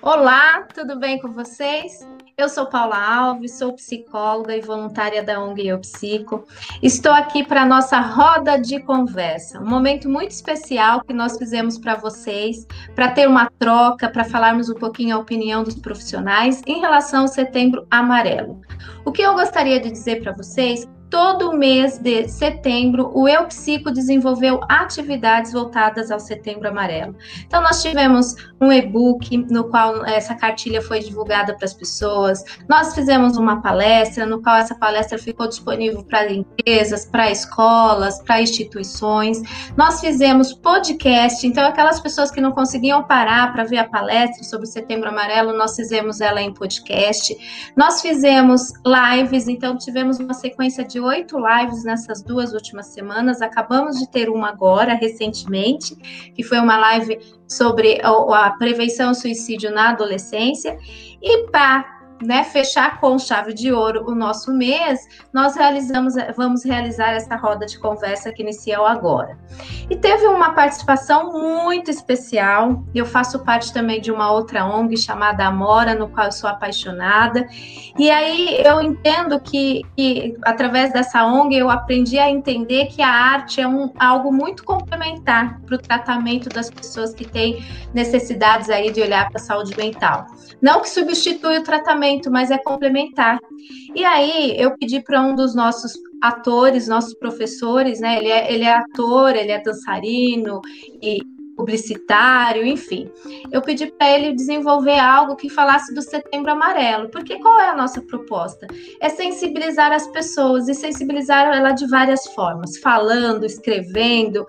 Olá, tudo bem com vocês? Eu sou Paula Alves, sou psicóloga e voluntária da ONG Eu Psico. Estou aqui para a nossa roda de conversa, um momento muito especial que nós fizemos para vocês, para ter uma troca, para falarmos um pouquinho a opinião dos profissionais em relação ao Setembro Amarelo. O que eu gostaria de dizer para vocês todo mês de setembro, o Eu Psico desenvolveu atividades voltadas ao Setembro Amarelo. Então, nós tivemos um e-book no qual essa cartilha foi divulgada para as pessoas, nós fizemos uma palestra, no qual essa palestra ficou disponível para empresas, para escolas, para instituições. Nós fizemos podcast, então, aquelas pessoas que não conseguiam parar para ver a palestra sobre o Setembro Amarelo, nós fizemos ela em podcast. Nós fizemos lives, então, tivemos uma sequência de de oito lives nessas duas últimas semanas. Acabamos de ter uma agora, recentemente, que foi uma live sobre a, prevenção ao suicídio na adolescência. E para né, fechar com chave de ouro o nosso mês, nós realizamos, vamos realizar essa roda de conversa que iniciou agora. E teve uma participação muito especial. Eu faço parte também de uma outra ONG chamada Amora, no qual eu sou apaixonada. E aí eu entendo que, que através dessa ONG eu aprendi a entender que a arte é um, algo muito complementar para o tratamento das pessoas que têm necessidades aí de olhar para a saúde mental. Não que substitui o tratamento complemento, mas é complementar. E aí eu pedi para um dos nossos atores, nossos professores, né? Ele é, ele é ator, ele é dançarino e publicitário, enfim. Eu pedi para ele desenvolver algo que falasse do Setembro Amarelo, porque qual é a nossa proposta? É sensibilizar as pessoas e sensibilizar ela de várias formas, falando, escrevendo,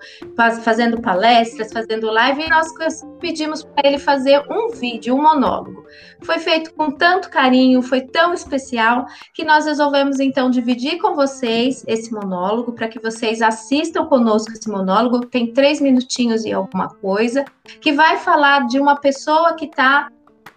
fazendo palestras, fazendo live, e nós pedimos para ele fazer um vídeo, um monólogo. Foi feito com tanto carinho, foi tão especial que nós resolvemos então dividir com vocês esse monólogo para que vocês assistam conosco esse monólogo. Tem três minutinhos e alguma coisa, que vai falar de uma pessoa que está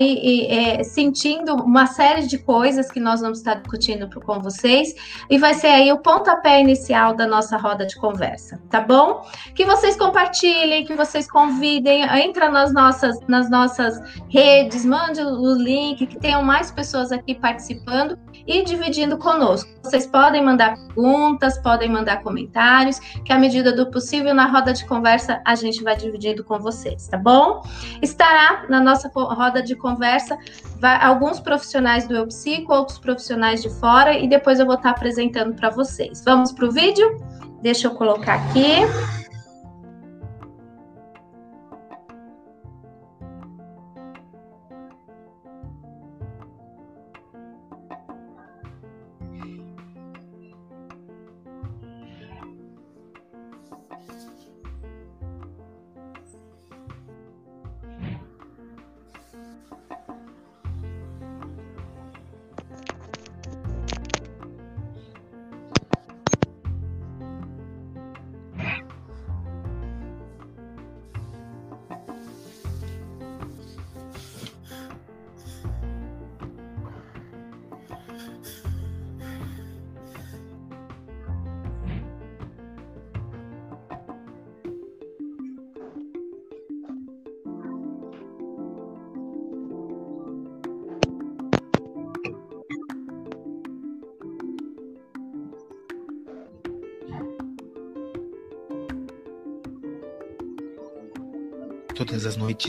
e, é, sentindo uma série de coisas que nós vamos estar discutindo com vocês, e vai ser aí o pontapé inicial da nossa roda de conversa, tá bom? Que vocês compartilhem, que vocês convidem, entra nas nossas, nas nossas redes, mande o link, que tenham mais pessoas aqui participando e dividindo conosco. Vocês podem mandar perguntas, podem mandar comentários, que à medida do possível, na roda de conversa, a gente vai dividindo com vocês, tá bom? Estará na nossa roda de conversa vai, alguns profissionais do Eu Psico, outros profissionais de fora, e depois eu vou estar apresentando para vocês. Vamos para o vídeo? Deixa eu colocar aqui.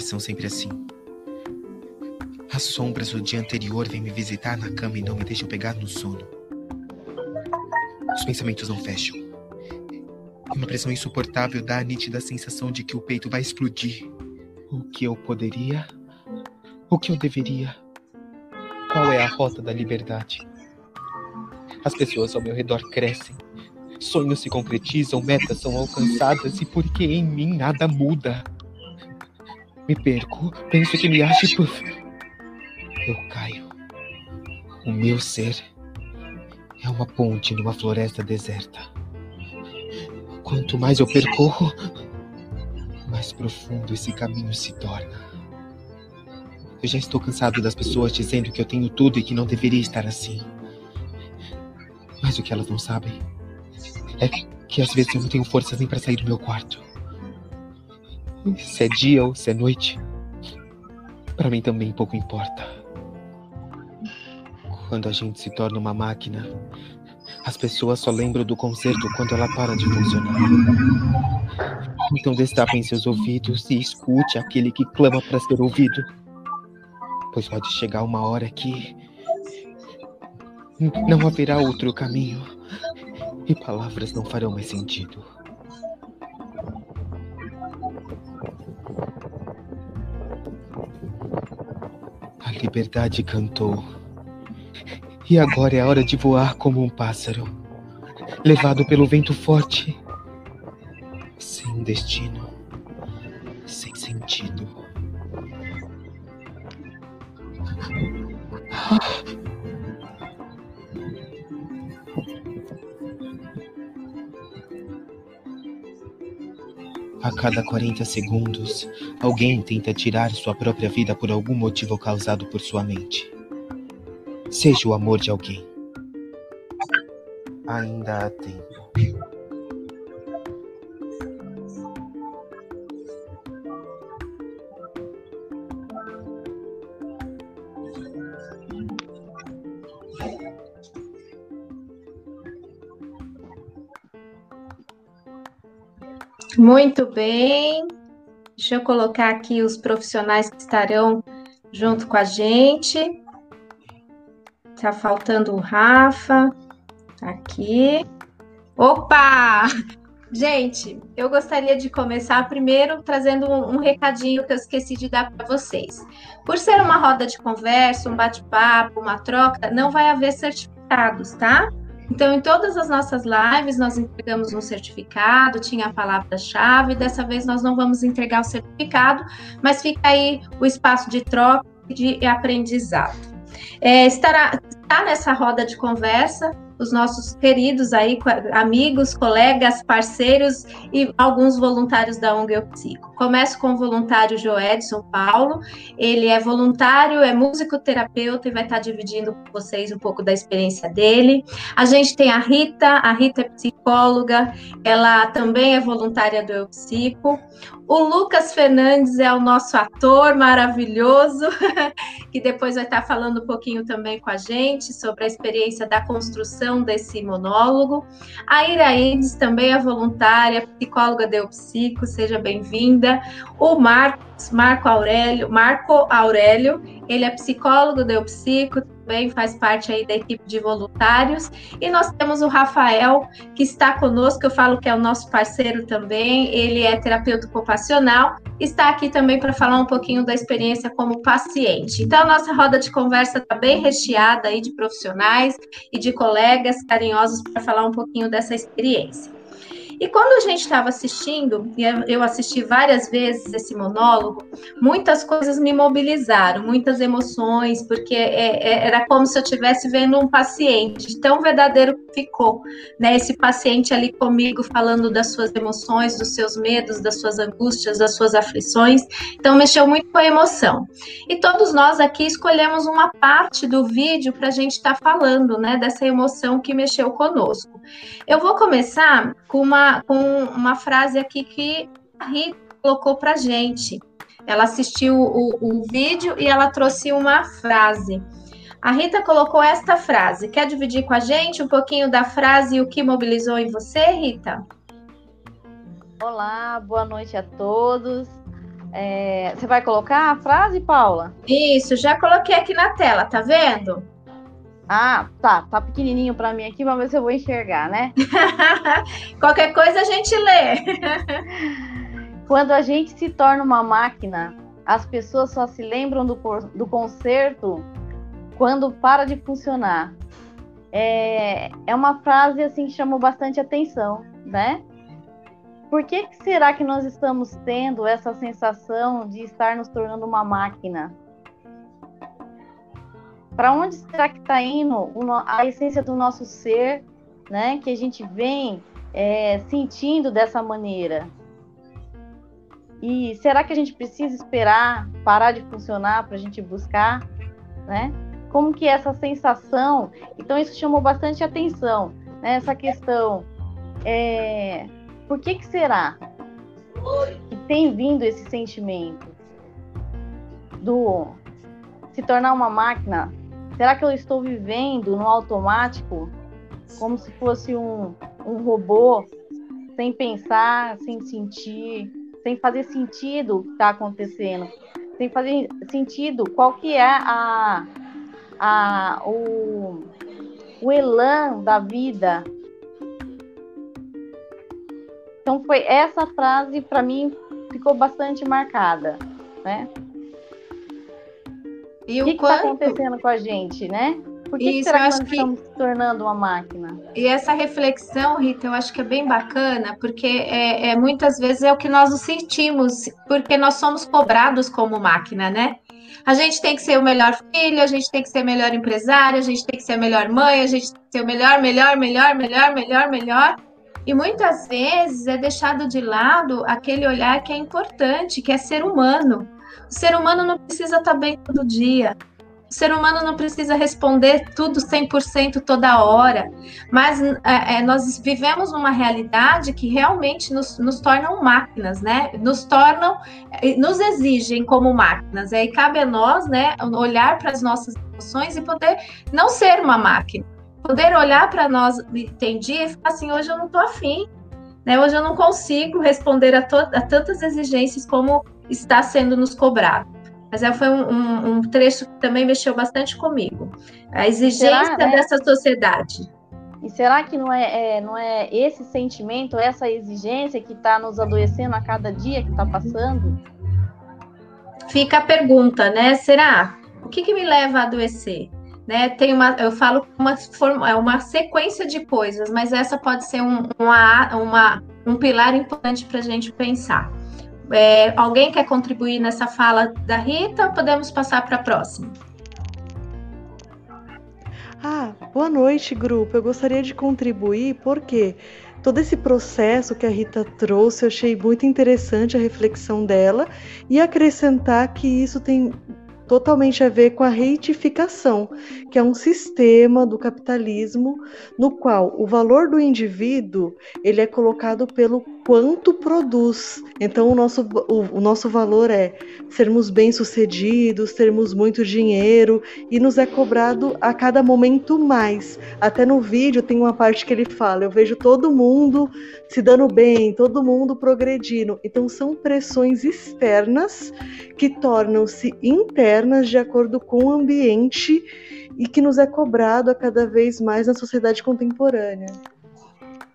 São sempre assim. As sombras do dia anterior vêm me visitar na cama e não me deixam pegar no sono. Os pensamentos não fecham. Uma pressão insuportável dá a nítida sensação de que o peito vai explodir. O que eu poderia? O que eu deveria? Qual é a rota da liberdade? As pessoas ao meu redor crescem. Sonhos se concretizam, metas são alcançadas e porque em mim nada muda. Me perco, penso que me ache por. Eu caio. O meu ser é uma ponte numa floresta deserta. Quanto mais eu percorro, mais profundo esse caminho se torna. Eu já estou cansado das pessoas dizendo que eu tenho tudo e que não deveria estar assim. Mas o que elas não sabem é que às vezes eu não tenho forças nem para sair do meu quarto. Se é dia ou se é noite, para mim também pouco importa. Quando a gente se torna uma máquina, as pessoas só lembram do concerto quando ela para de funcionar. Então destapem seus ouvidos e escute aquele que clama para ser ouvido. Pois pode chegar uma hora que não haverá outro caminho e palavras não farão mais sentido. Liberdade cantou. E agora é a hora de voar como um pássaro, levado pelo vento forte, sem destino, cada 40 segundos, alguém tenta tirar sua própria vida por algum motivo causado por sua mente. Seja o amor de alguém. Ainda há tempo. Muito bem. Deixa eu colocar aqui os profissionais que estarão junto com a gente. Tá faltando o Rafa. Aqui. Opa! Gente, eu gostaria de começar primeiro trazendo um, um recadinho que eu esqueci de dar para vocês. Por ser uma roda de conversa, um bate-papo, uma troca, não vai haver certificados, tá? Então, em todas as nossas lives, nós entregamos um certificado, tinha a palavra-chave. Dessa vez, nós não vamos entregar o certificado, mas fica aí o espaço de troca e de aprendizado. É, estará, está nessa roda de conversa os nossos queridos aí, amigos, colegas, parceiros e alguns voluntários da ONG Eu Psico. Começo com o voluntário Joedson Paulo, ele é voluntário, é musicoterapeuta e vai estar dividindo com vocês um pouco da experiência dele. A gente tem a Rita, a Rita é psicóloga, ela também é voluntária do Eu Psico. O Lucas Fernandes é o nosso ator maravilhoso, que depois vai estar falando um pouquinho também com a gente sobre a experiência da construção desse monólogo. A Iraídes também é voluntária, psicóloga do Psico, seja bem-vinda. O Marcos, Marco Aurélio, Marco Aurélio, ele é psicólogo do Psico, também faz parte aí da equipe de voluntários. E nós temos o Rafael, que está conosco, eu falo que é o nosso parceiro também, ele é terapeuta ocupacional, está aqui também para falar um pouquinho da experiência como paciente. Então, a nossa roda de conversa está bem recheada aí de profissionais e de colegas carinhosos para falar um pouquinho dessa experiência. E quando a gente estava assistindo, e eu assisti várias vezes esse monólogo, muitas coisas me mobilizaram, muitas emoções, porque é, é, era como se eu estivesse vendo um paciente, tão verdadeiro que ficou, né? Esse paciente ali comigo, falando das suas emoções, dos seus medos, das suas angústias, das suas aflições. Então, mexeu muito com a emoção. E todos nós aqui escolhemos uma parte do vídeo para a gente estar tá falando, né? Dessa emoção que mexeu conosco. Eu vou começar com uma com uma frase aqui que a Rita colocou para gente. Ela assistiu o, o vídeo e ela trouxe uma frase. A Rita colocou esta frase. Quer dividir com a gente um pouquinho da frase e o que mobilizou em você, Rita? Olá, boa noite a todos. É, você vai colocar a frase, Paula? Isso, já coloquei aqui na tela, tá vendo? Ah, tá. Tá pequenininho para mim aqui, vamos ver se eu vou enxergar, né? Qualquer coisa a gente lê. Quando a gente se torna uma máquina, as pessoas só se lembram do, do concerto quando para de funcionar. É, é uma frase assim que chamou bastante atenção, né? Por que, que será que nós estamos tendo essa sensação de estar nos tornando uma máquina? Para onde será que está indo a essência do nosso ser, né? Que a gente vem é, sentindo dessa maneira. E será que a gente precisa esperar parar de funcionar para a gente buscar, né? Como que é essa sensação? Então isso chamou bastante atenção, né? Essa questão. É, por que que será que tem vindo esse sentimento do se tornar uma máquina? Será que eu estou vivendo no automático, como se fosse um, um robô, sem pensar, sem sentir, sem fazer sentido o que está acontecendo, sem fazer sentido qual que é a, a, o, o elan da vida. Então foi essa frase para mim ficou bastante marcada, né? E o que está acontecendo com a gente, né? Por que, Isso, que será que nós estamos se tornando uma máquina? E essa reflexão, Rita, eu acho que é bem bacana, porque é, é, muitas vezes é o que nós nos sentimos, porque nós somos cobrados como máquina, né? A gente tem que ser o melhor filho, a gente tem que ser o melhor empresário, a gente tem que ser a melhor mãe, a gente tem que ser o melhor, melhor, melhor, melhor, melhor, melhor. E muitas vezes é deixado de lado aquele olhar que é importante, que é ser humano. O ser humano não precisa estar bem todo dia. O ser humano não precisa responder tudo 100% toda hora, mas é, é, nós vivemos numa realidade que realmente nos, nos tornam máquinas, né? Nos tornam, nos exigem como máquinas. Aí cabe a nós, né, olhar para as nossas emoções e poder não ser uma máquina, poder olhar para nós, entendi, e falar assim: hoje eu não estou afim, né? Hoje eu não consigo responder a, a tantas exigências como está sendo nos cobrado. Mas é, foi um, um, um, trecho que também mexeu bastante comigo. A exigência será, né? dessa sociedade. E será que não é, é, não é esse sentimento, essa exigência que está nos adoecendo a cada dia que está passando? Fica a pergunta, né? Será? O que, que me leva a adoecer? Né, tem uma, eu falo uma, é uma sequência de coisas, mas essa pode ser um, uma, uma, um pilar importante para a gente pensar. É, alguém quer contribuir nessa fala da Rita podemos passar para a próxima? Ah, boa noite, grupo. Eu gostaria de contribuir porque todo esse processo que a Rita trouxe, eu achei muito interessante a reflexão dela e acrescentar que isso tem totalmente a ver com a reitificação, que é um sistema do capitalismo no qual o valor do indivíduo ele é colocado pelo quanto produz. Então o nosso, o, o nosso valor é sermos bem-sucedidos, termos muito dinheiro e nos é cobrado a cada momento mais. Até no vídeo tem uma parte que ele fala: eu vejo todo mundo se dando bem, todo mundo progredindo. Então são pressões externas que tornam-se internas de acordo com o ambiente e que nos é cobrado a cada vez mais na sociedade contemporânea.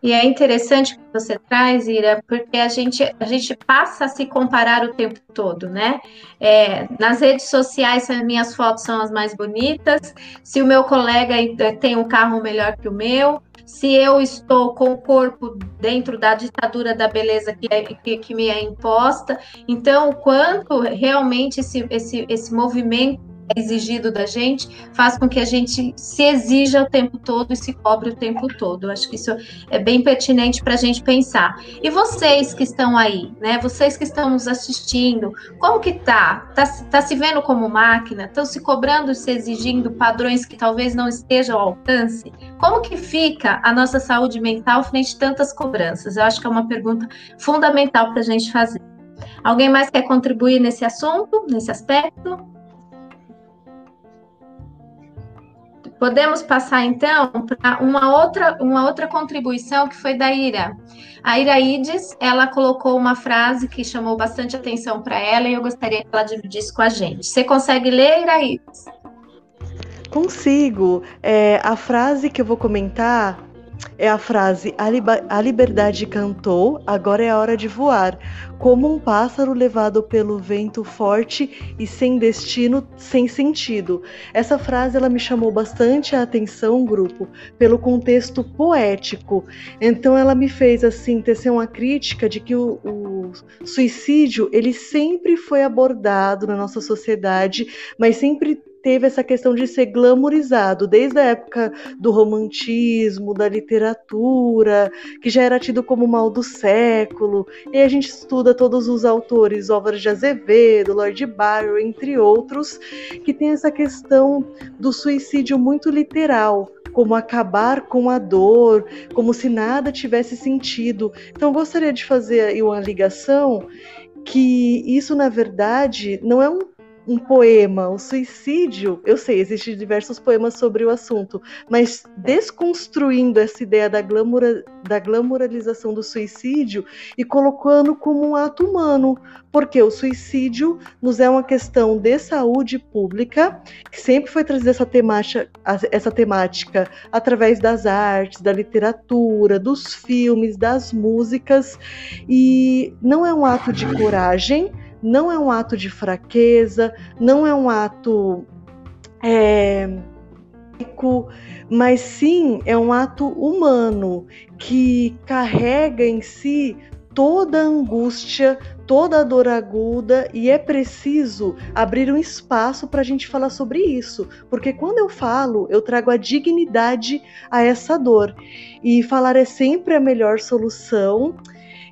E é interessante que você traz, Ira, porque a gente, a gente passa a se comparar o tempo todo, né? É, nas redes sociais, se as minhas fotos são as mais bonitas, se o meu colega tem um carro melhor que o meu, se eu estou com o corpo dentro da ditadura da beleza que, é, que, que me é imposta. Então, o quanto realmente esse, esse, esse movimento exigido da gente faz com que a gente se exija o tempo todo e se cobre o tempo todo. Acho que isso é bem pertinente para a gente pensar. E vocês que estão aí, né? Vocês que estão nos assistindo, como que tá? Tá, tá se vendo como máquina? Estão se cobrando, se exigindo padrões que talvez não estejam ao alcance? Como que fica a nossa saúde mental frente a tantas cobranças? Eu acho que é uma pergunta fundamental para a gente fazer. Alguém mais quer contribuir nesse assunto, nesse aspecto? Podemos passar então para uma outra, uma outra contribuição que foi da Ira. A Iraides, ela colocou uma frase que chamou bastante atenção para ela e eu gostaria que ela dividisse com a gente. Você consegue ler, Iraides? Consigo. É, a frase que eu vou comentar é a frase: a, liberdade cantou, agora é a hora de voar, como um pássaro levado pelo vento forte e sem destino, sem sentido. Essa frase ela me chamou bastante a atenção, grupo, pelo contexto poético. Então ela me fez assim tecer uma crítica de que o, o suicídio ele sempre foi abordado na nossa sociedade, mas sempre teve essa questão de ser glamorizado, desde a época do romantismo, da literatura, que já era tido como mal do século. E a gente estuda todos os autores, Álvaro de Azevedo, Lord Byron, entre outros, que tem essa questão do suicídio muito literal, como acabar com a dor, como se nada tivesse sentido. Então, gostaria de fazer aí uma ligação que isso, na verdade, não é um um poema, o suicídio, eu sei, existem diversos poemas sobre o assunto, mas desconstruindo essa ideia da, glamoura, da glamoralização do suicídio e colocando como um ato humano, porque o suicídio nos é uma questão de saúde pública, que sempre foi trazida essa temática, essa temática através das artes, da literatura, dos filmes, das músicas, e não é um ato de coragem, não é um ato de fraqueza, não é um ato é, mas sim é um ato humano que carrega em si toda a angústia, toda a dor aguda e é preciso abrir um espaço para a gente falar sobre isso, porque quando eu falo, eu trago a dignidade a essa dor e falar é sempre a melhor solução.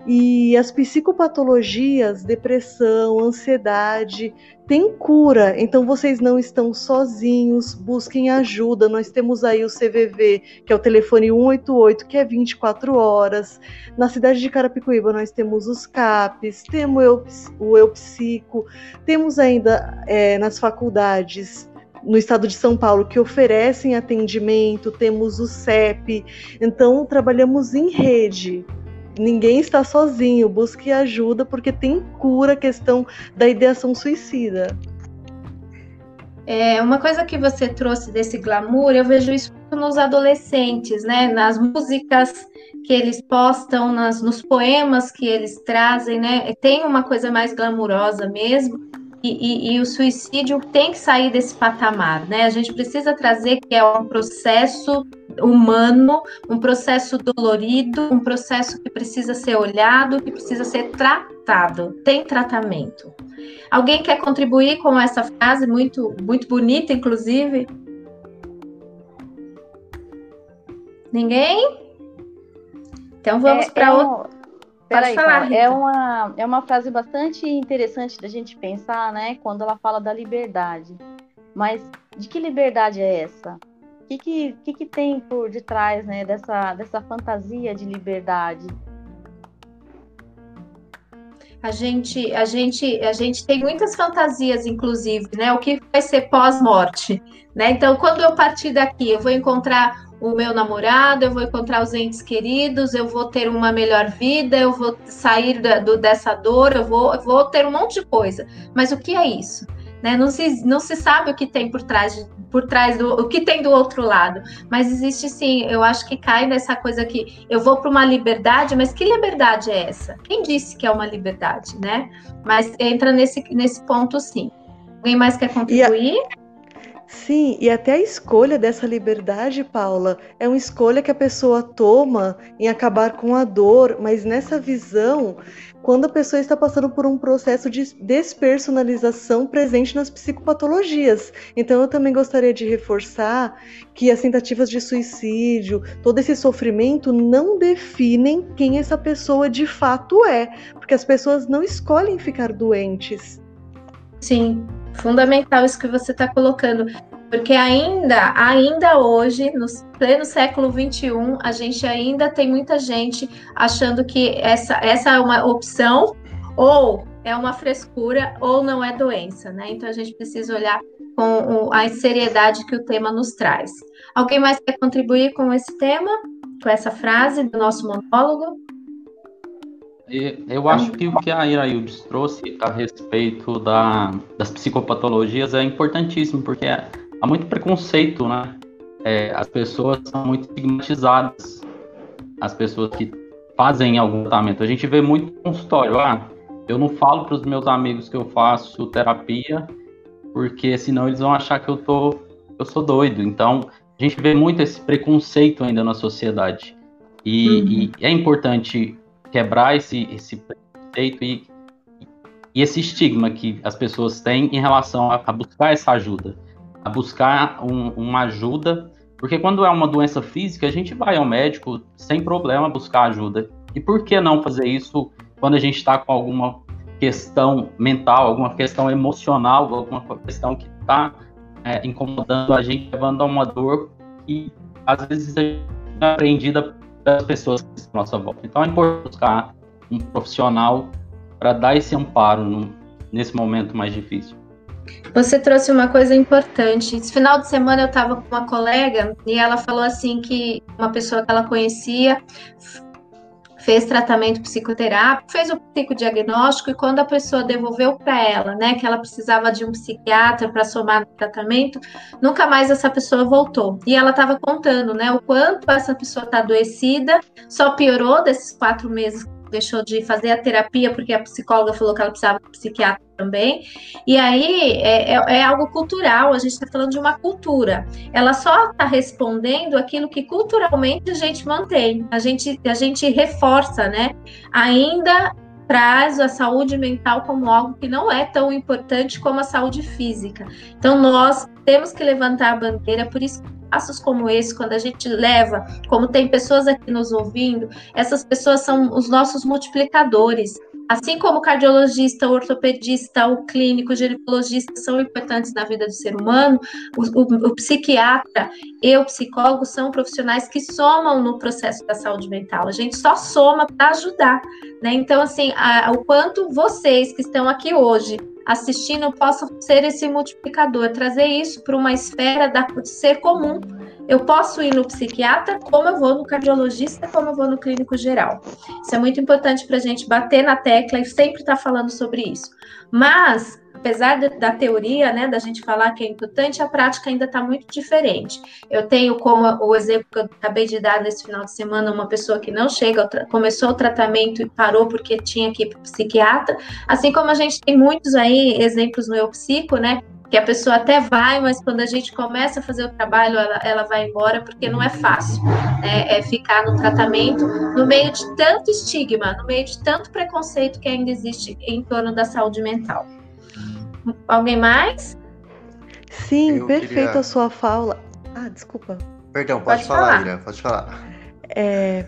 E as psicopatologias, depressão, ansiedade, têm cura. Então vocês não estão sozinhos, busquem ajuda. Nós temos aí o CVV, que é o telefone 188, que é 24 horas. Na cidade de Carapicuíba nós temos os CAPs, temos o Eu Psico, temos ainda é, nas faculdades no estado de São Paulo que oferecem atendimento, temos o CEP, então trabalhamos em rede ninguém está sozinho, busque ajuda porque tem cura a questão da ideação suicida. É, uma coisa que você trouxe desse glamour, eu vejo isso nos adolescentes, né? Nas músicas que eles postam, nas, nos poemas que eles trazem, né? Tem uma coisa mais glamurosa mesmo. E, e, e, o suicídio tem que sair desse patamar, né? A gente precisa trazer que é um processo humano, um processo dolorido, um processo que precisa ser olhado, que precisa ser tratado, tem tratamento. Alguém quer contribuir com essa frase muito muito bonita, inclusive? Ninguém? Então vamos é, para é outra. Peraí, falar, é uma, é uma frase bastante interessante da gente pensar, né? Quando ela fala da liberdade. Mas de que liberdade é essa? O que, que, que, que tem por detrás né, dessa, dessa fantasia de liberdade? A gente, a gente, a gente tem muitas fantasias, inclusive, né? O que vai ser pós-morte, né? Então, quando eu partir daqui, eu vou encontrar o meu namorado, eu vou encontrar os entes queridos, eu vou ter uma melhor vida, eu vou sair da, do, dessa dor, eu vou, eu vou ter um monte de coisa. Mas o que é isso? Né? Não, se, não se sabe o que tem por trás por trás do o que tem do outro lado. Mas existe sim, eu acho que cai nessa coisa que eu vou para uma liberdade, mas que liberdade é essa? Quem disse que é uma liberdade, né? Mas entra nesse, nesse ponto sim. Alguém mais quer contribuir? Sim, e até a escolha dessa liberdade, Paula, é uma escolha que a pessoa toma em acabar com a dor, mas nessa visão, quando a pessoa está passando por um processo de despersonalização presente nas psicopatologias. Então, eu também gostaria de reforçar que as tentativas de suicídio, todo esse sofrimento não definem quem essa pessoa de fato é, porque as pessoas não escolhem ficar doentes. Sim, fundamental isso que você está colocando, porque ainda, ainda hoje, no pleno século XXI, a gente ainda tem muita gente achando que essa, essa é uma opção ou é uma frescura ou não é doença, né? Então a gente precisa olhar com a seriedade que o tema nos traz. Alguém mais quer contribuir com esse tema, com essa frase do nosso monólogo? Eu acho que o que a Iraildes trouxe a respeito da, das psicopatologias é importantíssimo, porque há muito preconceito, né? É, as pessoas são muito estigmatizadas, as pessoas que fazem algum tratamento. A gente vê muito consultório, ah, eu não falo para os meus amigos que eu faço terapia, porque senão eles vão achar que eu tô, eu sou doido. Então, a gente vê muito esse preconceito ainda na sociedade. E, uhum. e é importante quebrar esse, esse preconceito e, e esse estigma que as pessoas têm em relação a, a buscar essa ajuda, a buscar um, uma ajuda, porque quando é uma doença física, a gente vai ao médico sem problema buscar ajuda. E por que não fazer isso quando a gente está com alguma questão mental, alguma questão emocional, alguma questão que está é, incomodando a gente, levando a uma dor que às vezes é aprendida das pessoas à nossa volta. Então é importante buscar um profissional para dar esse amparo no, nesse momento mais difícil. Você trouxe uma coisa importante. Esse final de semana eu estava com uma colega e ela falou assim que uma pessoa que ela conhecia fez tratamento psicoterápico, fez o psicodiagnóstico e quando a pessoa devolveu para ela, né, que ela precisava de um psiquiatra para somar no tratamento, nunca mais essa pessoa voltou. E ela estava contando, né, o quanto essa pessoa está adoecida, só piorou desses quatro meses deixou de fazer a terapia porque a psicóloga falou que ela precisava de psiquiatra também. E aí é, é, é algo cultural, a gente está falando de uma cultura. Ela só está respondendo aquilo que culturalmente a gente mantém, a gente, a gente reforça, né? Ainda traz a saúde mental como algo que não é tão importante como a saúde física. Então, nós temos que levantar a bandeira, por isso passos como esse, quando a gente leva, como tem pessoas aqui nos ouvindo, essas pessoas são os nossos multiplicadores. Assim como o cardiologista, o ortopedista, o clínico, o ginecologista são importantes na vida do ser humano, o, o, o, psiquiatra e o psicólogo são profissionais que somam no processo da saúde mental. A gente só soma para ajudar, né? Então, assim, a, o quanto vocês que estão aqui hoje assistindo possam ser esse multiplicador, trazer isso para uma esfera da, de ser comum. Eu posso ir no psiquiatra, como eu vou no cardiologista, como eu vou no clínico geral. Isso é muito importante para a gente bater na tecla e sempre estar tá falando sobre isso. Mas apesar de, da teoria, né, da gente falar que é importante, a prática ainda está muito diferente. Eu tenho como o exemplo que eu acabei de dar nesse final de semana, uma pessoa que não chega, começou o tratamento e parou porque tinha que ir para o psiquiatra, assim como a gente tem muitos aí exemplos no Eu Psico, né, que a pessoa até vai, mas quando a gente começa a fazer o trabalho, ela, ela vai embora, porque não é fácil né? é ficar no tratamento no meio de tanto estigma, no meio de tanto preconceito que ainda existe em torno da saúde mental. Alguém mais? Sim, Eu perfeita queria... a sua fala. Ah, desculpa. Perdão, pode, pode falar, falar, Ira, pode falar. É,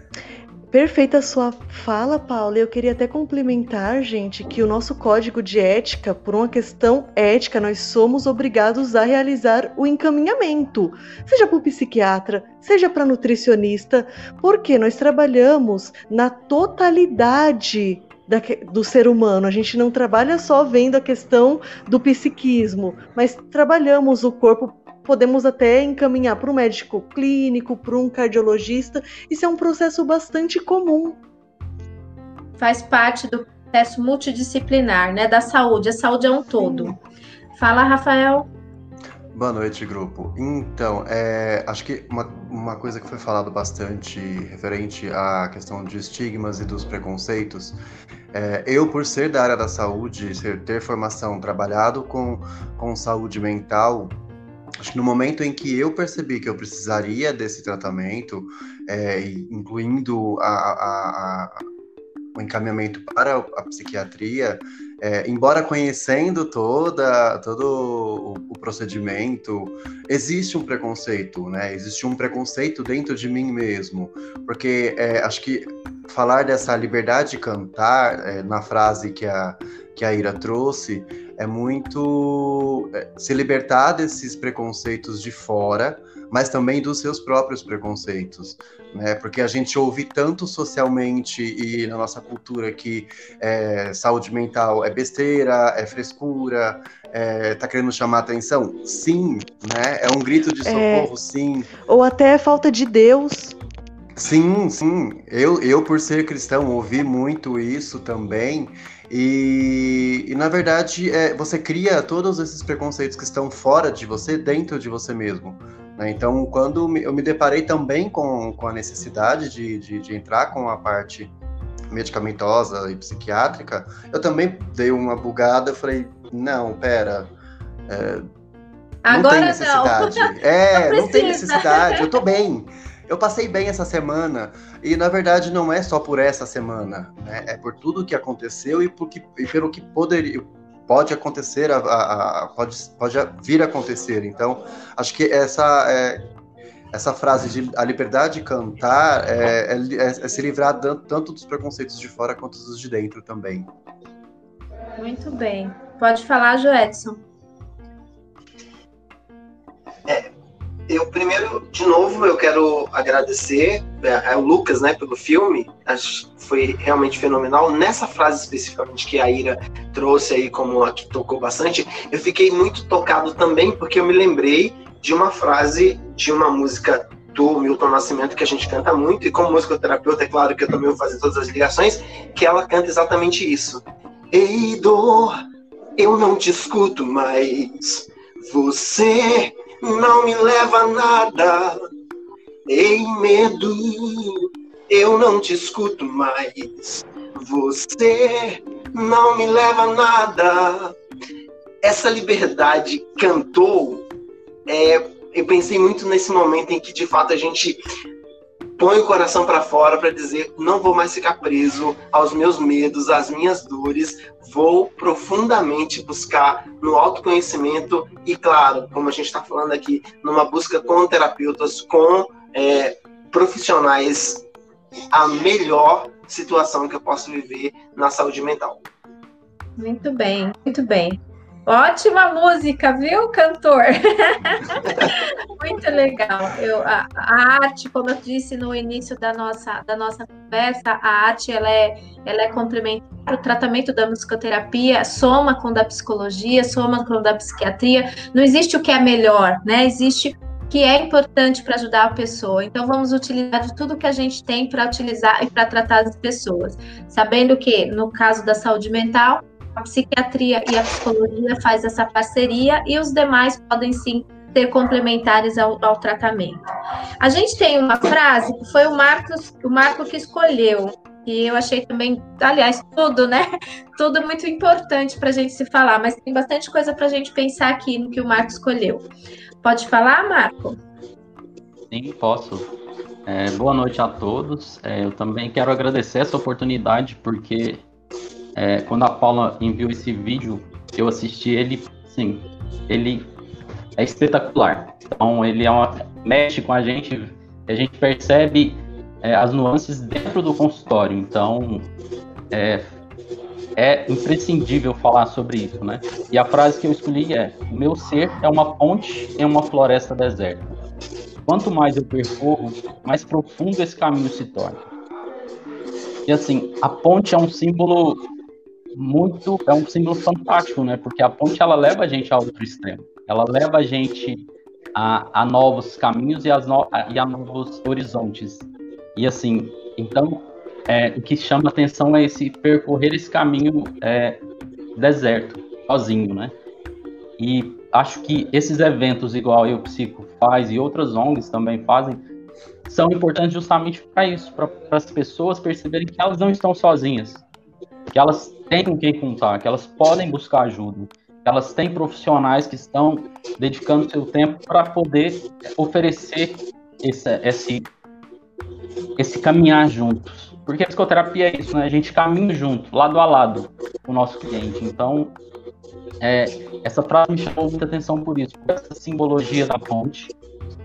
perfeita sua fala, Paula. Eu queria até complementar, gente, que o nosso código de ética, por uma questão ética, nós somos obrigados a realizar o encaminhamento, seja para o psiquiatra, seja para nutricionista, porque nós trabalhamos na totalidade da, do ser humano. A gente não trabalha só vendo a questão do psiquismo, mas trabalhamos o corpo. Podemos até encaminhar para um médico clínico, para um cardiologista. Isso é um processo bastante comum. Faz parte do processo multidisciplinar, né, da saúde. A saúde é um todo. Fala, Rafael. Boa noite, grupo. Então, é, acho que uma, uma coisa que foi falado bastante referente à questão de estigmas e dos preconceitos, é, eu, por ser da área da saúde, ser, ter formação, trabalhado com, com saúde mental, no momento em que eu percebi que eu precisaria desse tratamento, é, incluindo a, a, a, o encaminhamento para a psiquiatria, é, embora conhecendo toda, todo o, o, procedimento, existe um preconceito, né? Existe um preconceito dentro de mim mesmo, porque é, acho que falar dessa liberdade de cantar é, na frase que a que a Ira trouxe é muito é, se libertar desses preconceitos de fora mas também dos seus próprios preconceitos, né? Porque a gente ouve tanto socialmente e na nossa cultura que é, saúde mental é besteira, é frescura, é, tá querendo chamar atenção? Sim, né? É um grito de é. socorro, é... sim. Ou até falta de Deus. Sim, sim. Eu, eu, por ser cristão, ouvi muito isso também. E, e na verdade, é, você cria todos esses preconceitos que estão fora de você, dentro de você mesmo. Né? Então, quando eu me deparei também com, com a necessidade de, de, de entrar com a parte medicamentosa e psiquiátrica, eu também dei uma bugada, falei, não, pera, é, Agora não tem necessidade. Não. É, não, não tem necessidade, eu tô bem. Eu passei bem essa semana, e na verdade não é só por essa semana, né? É por tudo que aconteceu e, por que, e pelo que poderia, pode acontecer, a, a, a, pode, pode vir a acontecer. Então, acho que essa é, essa frase de a liberdade de cantar é, é, é, é se livrar tanto dos preconceitos de fora quanto dos de dentro também. Muito bem. Pode falar, Joedson. É, eu primeiro, de novo, eu quero agradecer é, ao Lucas, né, pelo filme. Acho que foi realmente fenomenal. Nessa frase especificamente que a Ira trouxe aí como a que tocou bastante, eu fiquei muito tocado também porque eu me lembrei de uma frase de uma música do Milton Nascimento que a gente canta muito e como musicoterapeuta é claro que eu também vou fazer todas as ligações, que ela canta exatamente isso. Ei, dor, eu não te escuto mais. Você não me leva a nada. Ei, medo, eu não te escuto mais. Você não me leva a nada. Essa liberdade cantou. É, eu pensei muito nesse momento em que de fato a gente põe o coração para fora para dizer não vou mais ficar preso aos meus medos, às minhas dores, vou profundamente buscar no autoconhecimento e claro, como a gente está falando aqui, numa busca com terapeutas, com é, profissionais, a melhor situação que eu posso viver na saúde mental. Muito bem, muito bem. Ótima música, viu, cantor? Muito legal. Eu, a, a, arte, como eu disse no início da nossa, da nossa conversa, a arte ela é, ela é complementar o tratamento da musicoterapia, soma com da psicologia, soma com da psiquiatria. Não existe o que é melhor, né? Existe o que é importante para ajudar a pessoa. Então, vamos utilizar de tudo que a gente tem para utilizar e para tratar as pessoas. Sabendo que, no caso da saúde mental, a psiquiatria e a psicologia faz essa parceria e os demais podem sim ser complementares ao, ao, tratamento. A gente tem uma frase que foi o Marcos, o Marco que escolheu, e eu achei também, aliás, tudo, né? Tudo muito importante para a gente se falar, mas tem bastante coisa para a gente pensar aqui no que o Marco escolheu. Pode falar, Marco? Sim, posso. É, boa noite a todos. É, eu também quero agradecer essa oportunidade, porque é, quando a Paula enviou esse vídeo, eu assisti ele, sim, ele é espetacular. Então ele é uma, mexe com a gente, a gente percebe é, as nuances dentro do consultório. Então é, é imprescindível falar sobre isso, né? E a frase que eu escolhi é: meu ser é uma ponte em uma floresta deserta. Quanto mais eu percorro, mais profundo esse caminho se torna. E assim, a ponte é um símbolo muito é um símbolo fantástico, né? Porque a ponte ela leva a gente ao outro extremo. Ela leva a gente a, a novos caminhos e, no, a, e a novos horizontes. E assim, então é, o que chama atenção é esse percorrer esse caminho é, deserto, sozinho, né? E acho que esses eventos, igual eu Psico faz e outras ONGs também fazem, são importantes justamente para isso, para as pessoas perceberem que elas não estão sozinhas, que elas têm com quem contar, que elas podem buscar ajuda, que elas têm profissionais que estão dedicando seu tempo para poder oferecer esse, esse, esse caminhar juntos. Porque a psicoterapia é isso, né? A gente caminha junto, lado a lado, com o nosso cliente. Então, é, essa frase me chamou muita atenção por isso, por essa simbologia da ponte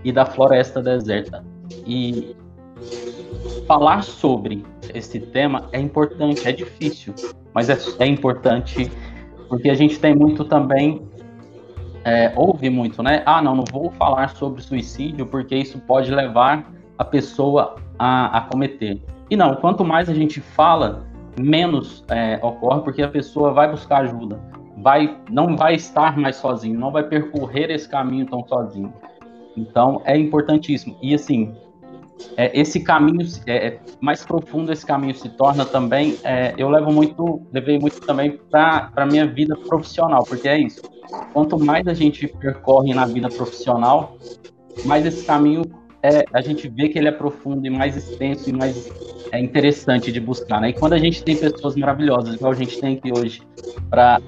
e da floresta deserta. E falar sobre esse tema é importante, é difícil, mas é, é importante porque a gente tem muito também, é, ouve muito, né? Ah, não, não vou falar sobre suicídio porque isso pode levar a pessoa a, a cometer. E não, quanto mais a gente fala, menos é, ocorre porque a pessoa vai buscar ajuda, vai, não vai estar mais sozinho, não vai percorrer esse caminho tão sozinho. Então é importantíssimo. E assim, é, esse caminho é, é, mais profundo esse caminho se torna também é, eu levo muito levei muito também para a minha vida profissional porque é isso quanto mais a gente percorre na vida profissional mais esse caminho é, a gente vê que ele é profundo e mais extenso e mais é interessante de buscar né e quando a gente tem pessoas maravilhosas igual a gente tem aqui hoje para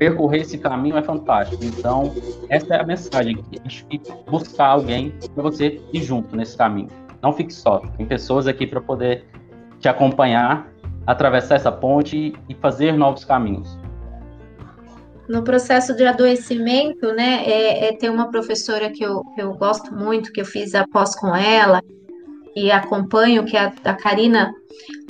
percorrer esse caminho é fantástico. Então, essa é a mensagem. Que buscar alguém para você ir junto nesse caminho. Não fique só. Tem pessoas aqui para poder te acompanhar, atravessar essa ponte e fazer novos caminhos. No processo de adoecimento, né, é, é, tem uma professora que eu, eu gosto muito, que eu fiz a pós com ela, e acompanho, que é a, a Karina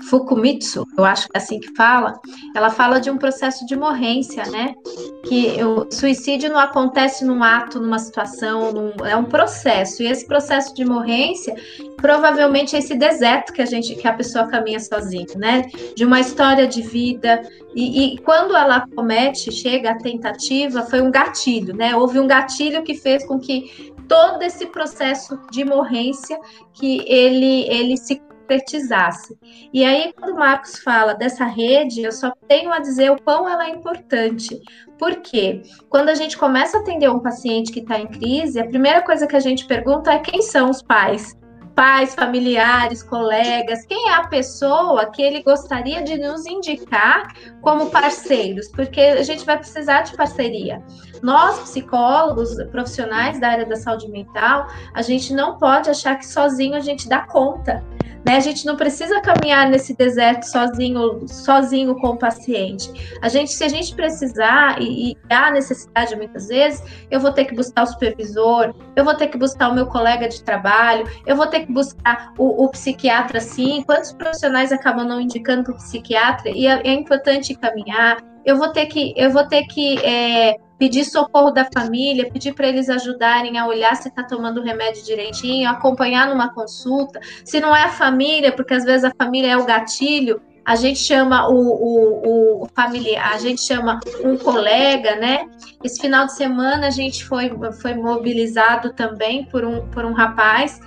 Fukumitsu, eu acho que é assim que fala, ela fala de um processo de morrência, né? que o suicídio não acontece num ato, numa situação, num, é um processo. E esse processo de morrência, provavelmente é esse deserto que a gente, que a pessoa caminha sozinha, né? De uma história de vida. E, e quando ela comete, chega à tentativa, foi um gatilho, né? Houve um gatilho que fez com que todo esse processo de morrência que ele ele se concretizasse. E aí, quando o Marcos fala dessa rede, eu só tenho a dizer o quão ela é importante. Porque quando a gente começa a atender um paciente que está em crise, a primeira coisa que a gente pergunta é quem são os pais pais, familiares, colegas, quem é a pessoa que ele gostaria de nos indicar como parceiros, porque a gente vai precisar de parceria. Nós, psicólogos, profissionais da área da saúde mental, a gente não pode achar que sozinho a gente dá conta. Né? A gente não precisa caminhar nesse deserto sozinho, sozinho com o paciente. A gente, se a gente precisar e, e há necessidade muitas vezes, eu vou ter que buscar o supervisor, eu vou ter que buscar o meu colega de trabalho, eu vou ter que buscar o, o psiquiatra, sim. Quantos profissionais acabam não indicando para o psiquiatra? E é, é importante caminhar. Eu vou ter que, eu vou ter que é, pedir socorro da família, pedir para eles ajudarem a olhar se está tomando o remédio direitinho, acompanhar numa consulta. Se não é a família, porque às vezes a família é o gatilho, a gente chama o, o, o familiar, a gente chama um colega, né? Esse final de semana a gente foi, foi mobilizado também por um, por um rapaz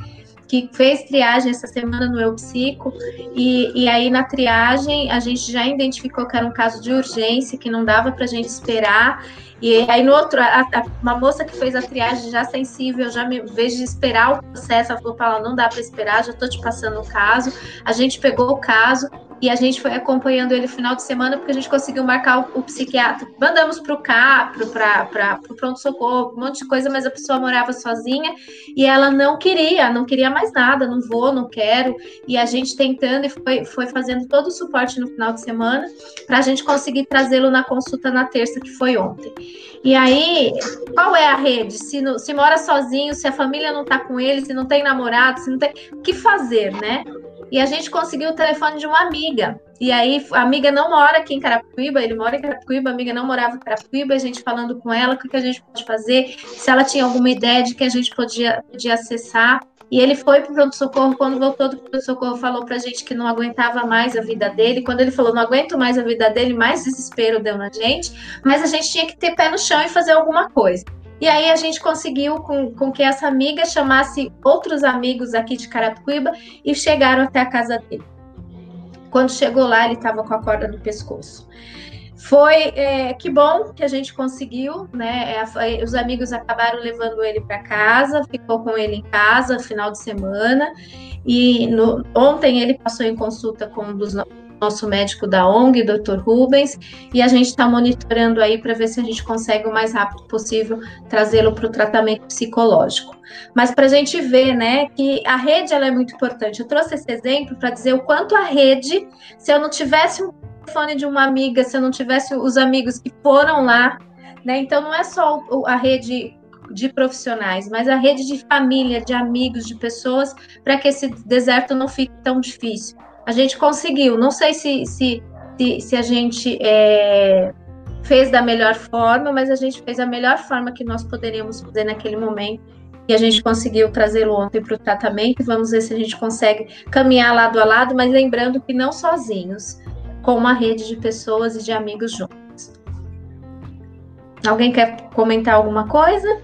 que fez triagem essa semana no Eu Psico, e, e aí na triagem a gente já identificou que era um caso de urgência, que não dava para a gente esperar, e aí no outro, a, a, uma moça que fez a triagem já sensível, já me vez de esperar o processo, ela falou não dá para esperar, já estou te passando o caso. A gente pegou o caso e a gente foi acompanhando ele no final de semana porque a gente conseguiu marcar o, o psiquiatra. Mandamos para o CAPRO, para o pronto-socorro, um monte de coisa, mas a pessoa morava sozinha e ela não queria, não queria mais nada, não vou, não quero. E a gente tentando e foi, foi fazendo todo o suporte no final de semana para a gente conseguir trazê-lo na consulta na terça, que foi ontem. E aí, qual é a rede? Se, no, se mora sozinho, se a família não tá com ele, se não tem namorado, se não tem. O que fazer, né? E a gente conseguiu o telefone de uma amiga. E aí, a amiga não mora aqui em Carapicuíba, ele mora em Carapicuíba, a amiga não morava em Carapicuíba, a gente falando com ela o que, que a gente pode fazer, se ela tinha alguma ideia de que a gente podia, podia acessar. E ele foi para o pronto-socorro. Quando voltou do pronto-socorro, falou para a gente que não aguentava mais a vida dele. Quando ele falou, não aguento mais a vida dele, mais desespero deu na gente. Mas a gente tinha que ter pé no chão e fazer alguma coisa. E aí a gente conseguiu com, com que essa amiga chamasse outros amigos aqui de Carapicuíba e chegaram até a casa dele. Quando chegou lá, ele estava com a corda no pescoço. Foi é, que bom que a gente conseguiu, né? É, os amigos acabaram levando ele para casa, ficou com ele em casa final de semana. E no, ontem ele passou em consulta com um dos nosso médico da ONG, Dr. Rubens, e a gente está monitorando aí para ver se a gente consegue o mais rápido possível trazê-lo para o tratamento psicológico. Mas para a gente ver, né, que a rede ela é muito importante. Eu trouxe esse exemplo para dizer o quanto a rede, se eu não tivesse um telefone de uma amiga, se eu não tivesse os amigos que foram lá, né? Então não é só a rede de profissionais, mas a rede de família, de amigos, de pessoas, para que esse deserto não fique tão difícil. A gente conseguiu, não sei se, se, se, se a gente é, fez da melhor forma, mas a gente fez a melhor forma que nós poderíamos fazer naquele momento. E a gente conseguiu trazê-lo ontem para o tratamento. Vamos ver se a gente consegue caminhar lado a lado, mas lembrando que não sozinhos com uma rede de pessoas e de amigos juntos. Alguém quer comentar alguma coisa?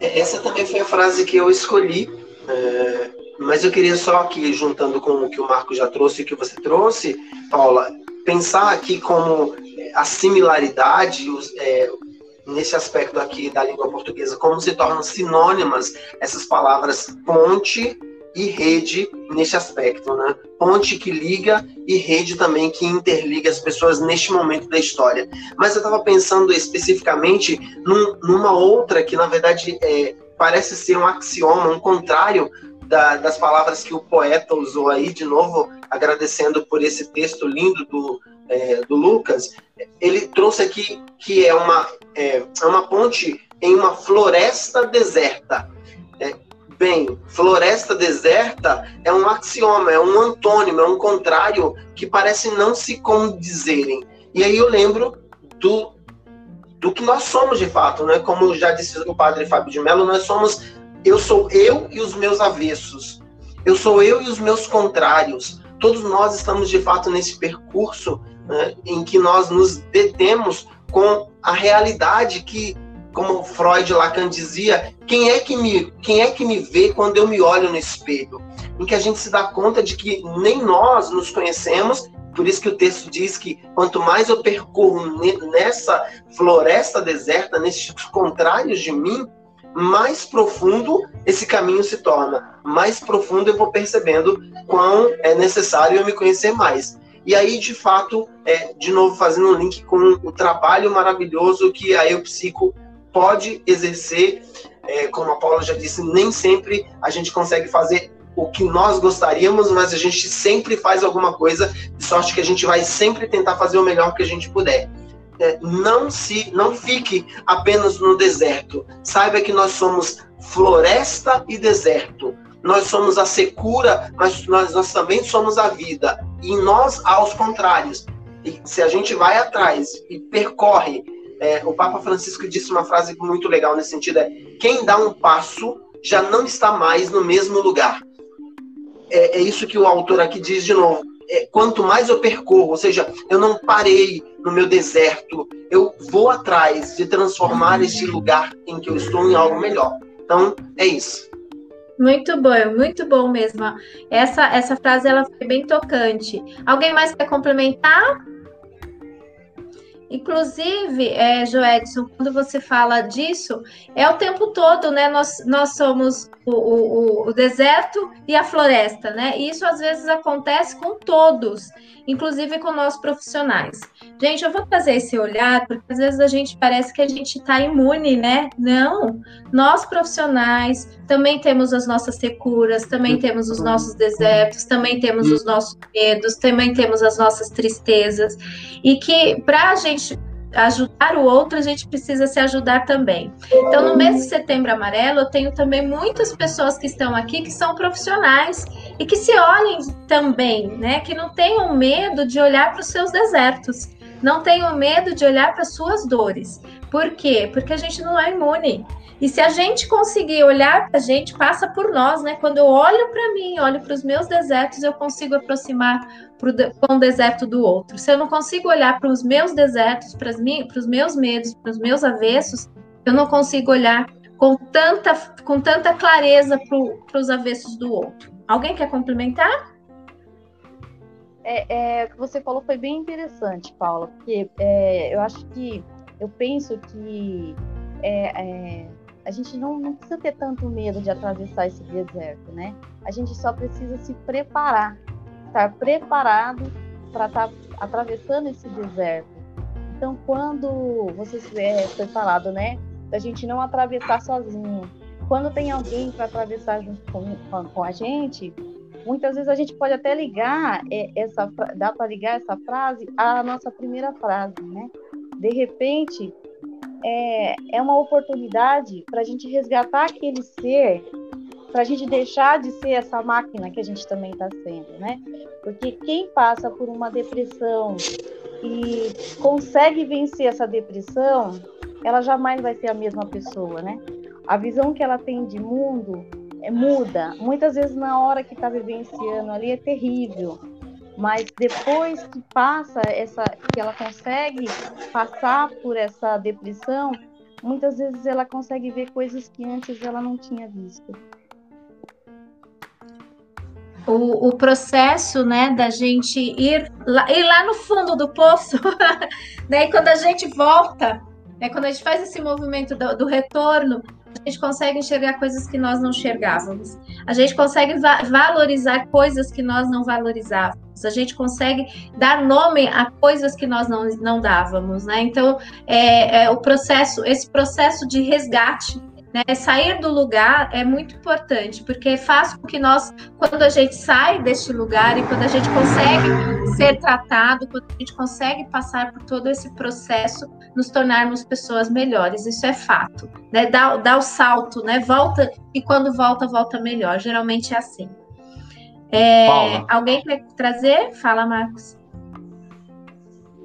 Essa também foi a frase que eu escolhi, é, mas eu queria só aqui, juntando com o que o Marco já trouxe e o que você trouxe, Paula, pensar aqui como a similaridade, é, nesse aspecto aqui da língua portuguesa, como se tornam sinônimas essas palavras ponte e rede nesse aspecto, né? Ponte que liga e rede também que interliga as pessoas neste momento da história. Mas eu estava pensando especificamente num, numa outra que, na verdade, é, parece ser um axioma, um contrário da, das palavras que o poeta usou aí, de novo, agradecendo por esse texto lindo do, é, do Lucas. Ele trouxe aqui que é uma, é, é uma ponte em uma floresta deserta. É, Bem, floresta deserta é um axioma, é um antônimo, é um contrário que parece não se condizerem. E aí eu lembro do do que nós somos de fato, né? Como já disse o padre Fábio de Mello, nós somos eu sou eu e os meus avessos. Eu sou eu e os meus contrários. Todos nós estamos de fato nesse percurso né, em que nós nos detemos com a realidade que, como Freud Lacan dizia, quem é que me quem é que me vê quando eu me olho no espelho? Em que a gente se dá conta de que nem nós nos conhecemos por isso que o texto diz que quanto mais eu percorro nessa floresta deserta, nesses contrários de mim, mais profundo esse caminho se torna. Mais profundo eu vou percebendo quão é necessário eu me conhecer mais. E aí, de fato, é, de novo fazendo um link com o trabalho maravilhoso que a Eu Psico pode exercer, é, como a Paula já disse, nem sempre a gente consegue fazer o que nós gostaríamos, mas a gente sempre faz alguma coisa, de sorte que a gente vai sempre tentar fazer o melhor que a gente puder. É, não se, não fique apenas no deserto. Saiba que nós somos floresta e deserto. Nós somos a secura, mas nós, nós também somos a vida. E nós, aos contrários. E se a gente vai atrás e percorre, é, o Papa Francisco disse uma frase muito legal nesse sentido: é quem dá um passo já não está mais no mesmo lugar é, é isso que o autor aqui diz de novo. É, quanto mais eu percorro, ou seja, eu não parei no meu deserto, eu vou atrás de transformar esse lugar em que eu estou em algo melhor. Então, é isso. Muito bom, muito bom mesmo. Essa, essa frase ela foi bem tocante. Alguém mais quer complementar? Inclusive, é, Joedson, quando você fala disso, é o tempo todo, né? Nós, nós somos o, o, o deserto e a floresta, né? E isso às vezes acontece com todos, inclusive com nós profissionais. Gente, eu vou trazer esse olhar, porque às vezes a gente parece que a gente está imune, né? Não, nós profissionais também temos as nossas securas, também temos os nossos desertos, também temos os nossos medos, também temos as nossas tristezas, e que para a gente ajudar o outro, a gente precisa se ajudar também. Então, no mês de setembro amarelo, eu tenho também muitas pessoas que estão aqui que são profissionais e que se olhem também, né? Que não tenham medo de olhar para os seus desertos, não tenham medo de olhar para suas dores. Por quê? Porque a gente não é imune. E se a gente conseguir olhar para a gente, passa por nós, né? Quando eu olho para mim, olho para os meus desertos, eu consigo aproximar um deserto do outro. Se eu não consigo olhar para os meus desertos, para os meus medos, para os meus avessos, eu não consigo olhar com tanta, com tanta clareza para os avessos do outro. Alguém quer complementar? É, é, o que você falou foi bem interessante, Paula, porque é, eu acho que eu penso que é, é a gente não, não, precisa ter tanto medo de atravessar esse deserto, né? A gente só precisa se preparar, estar preparado para estar tá atravessando esse deserto. Então, quando você é, foi falado, né, da gente não atravessar sozinho, quando tem alguém para atravessar junto com, com, a gente, muitas vezes a gente pode até ligar é, essa, dá para ligar essa frase à nossa primeira frase, né? De repente, é, é uma oportunidade para a gente resgatar aquele ser, para a gente deixar de ser essa máquina que a gente também está sendo, né? Porque quem passa por uma depressão e consegue vencer essa depressão, ela jamais vai ser a mesma pessoa, né? A visão que ela tem de mundo é muda. Muitas vezes na hora que está vivenciando ali é terrível mas depois que passa essa, que ela consegue passar por essa depressão, muitas vezes ela consegue ver coisas que antes ela não tinha visto. O, o processo, né, da gente ir lá, ir lá no fundo do poço, e quando a gente volta, né, quando a gente faz esse movimento do, do retorno, a gente consegue enxergar coisas que nós não enxergávamos. A gente consegue va valorizar coisas que nós não valorizávamos. A gente consegue dar nome a coisas que nós não, não dávamos, né? Então, é, é o processo, esse processo de resgate né? Sair do lugar é muito importante, porque faz com que nós, quando a gente sai deste lugar e quando a gente consegue ser tratado, quando a gente consegue passar por todo esse processo, nos tornarmos pessoas melhores. Isso é fato. Né? Dá, dá o salto, né? Volta e quando volta, volta melhor. Geralmente é assim. É, alguém quer trazer? Fala, Marcos.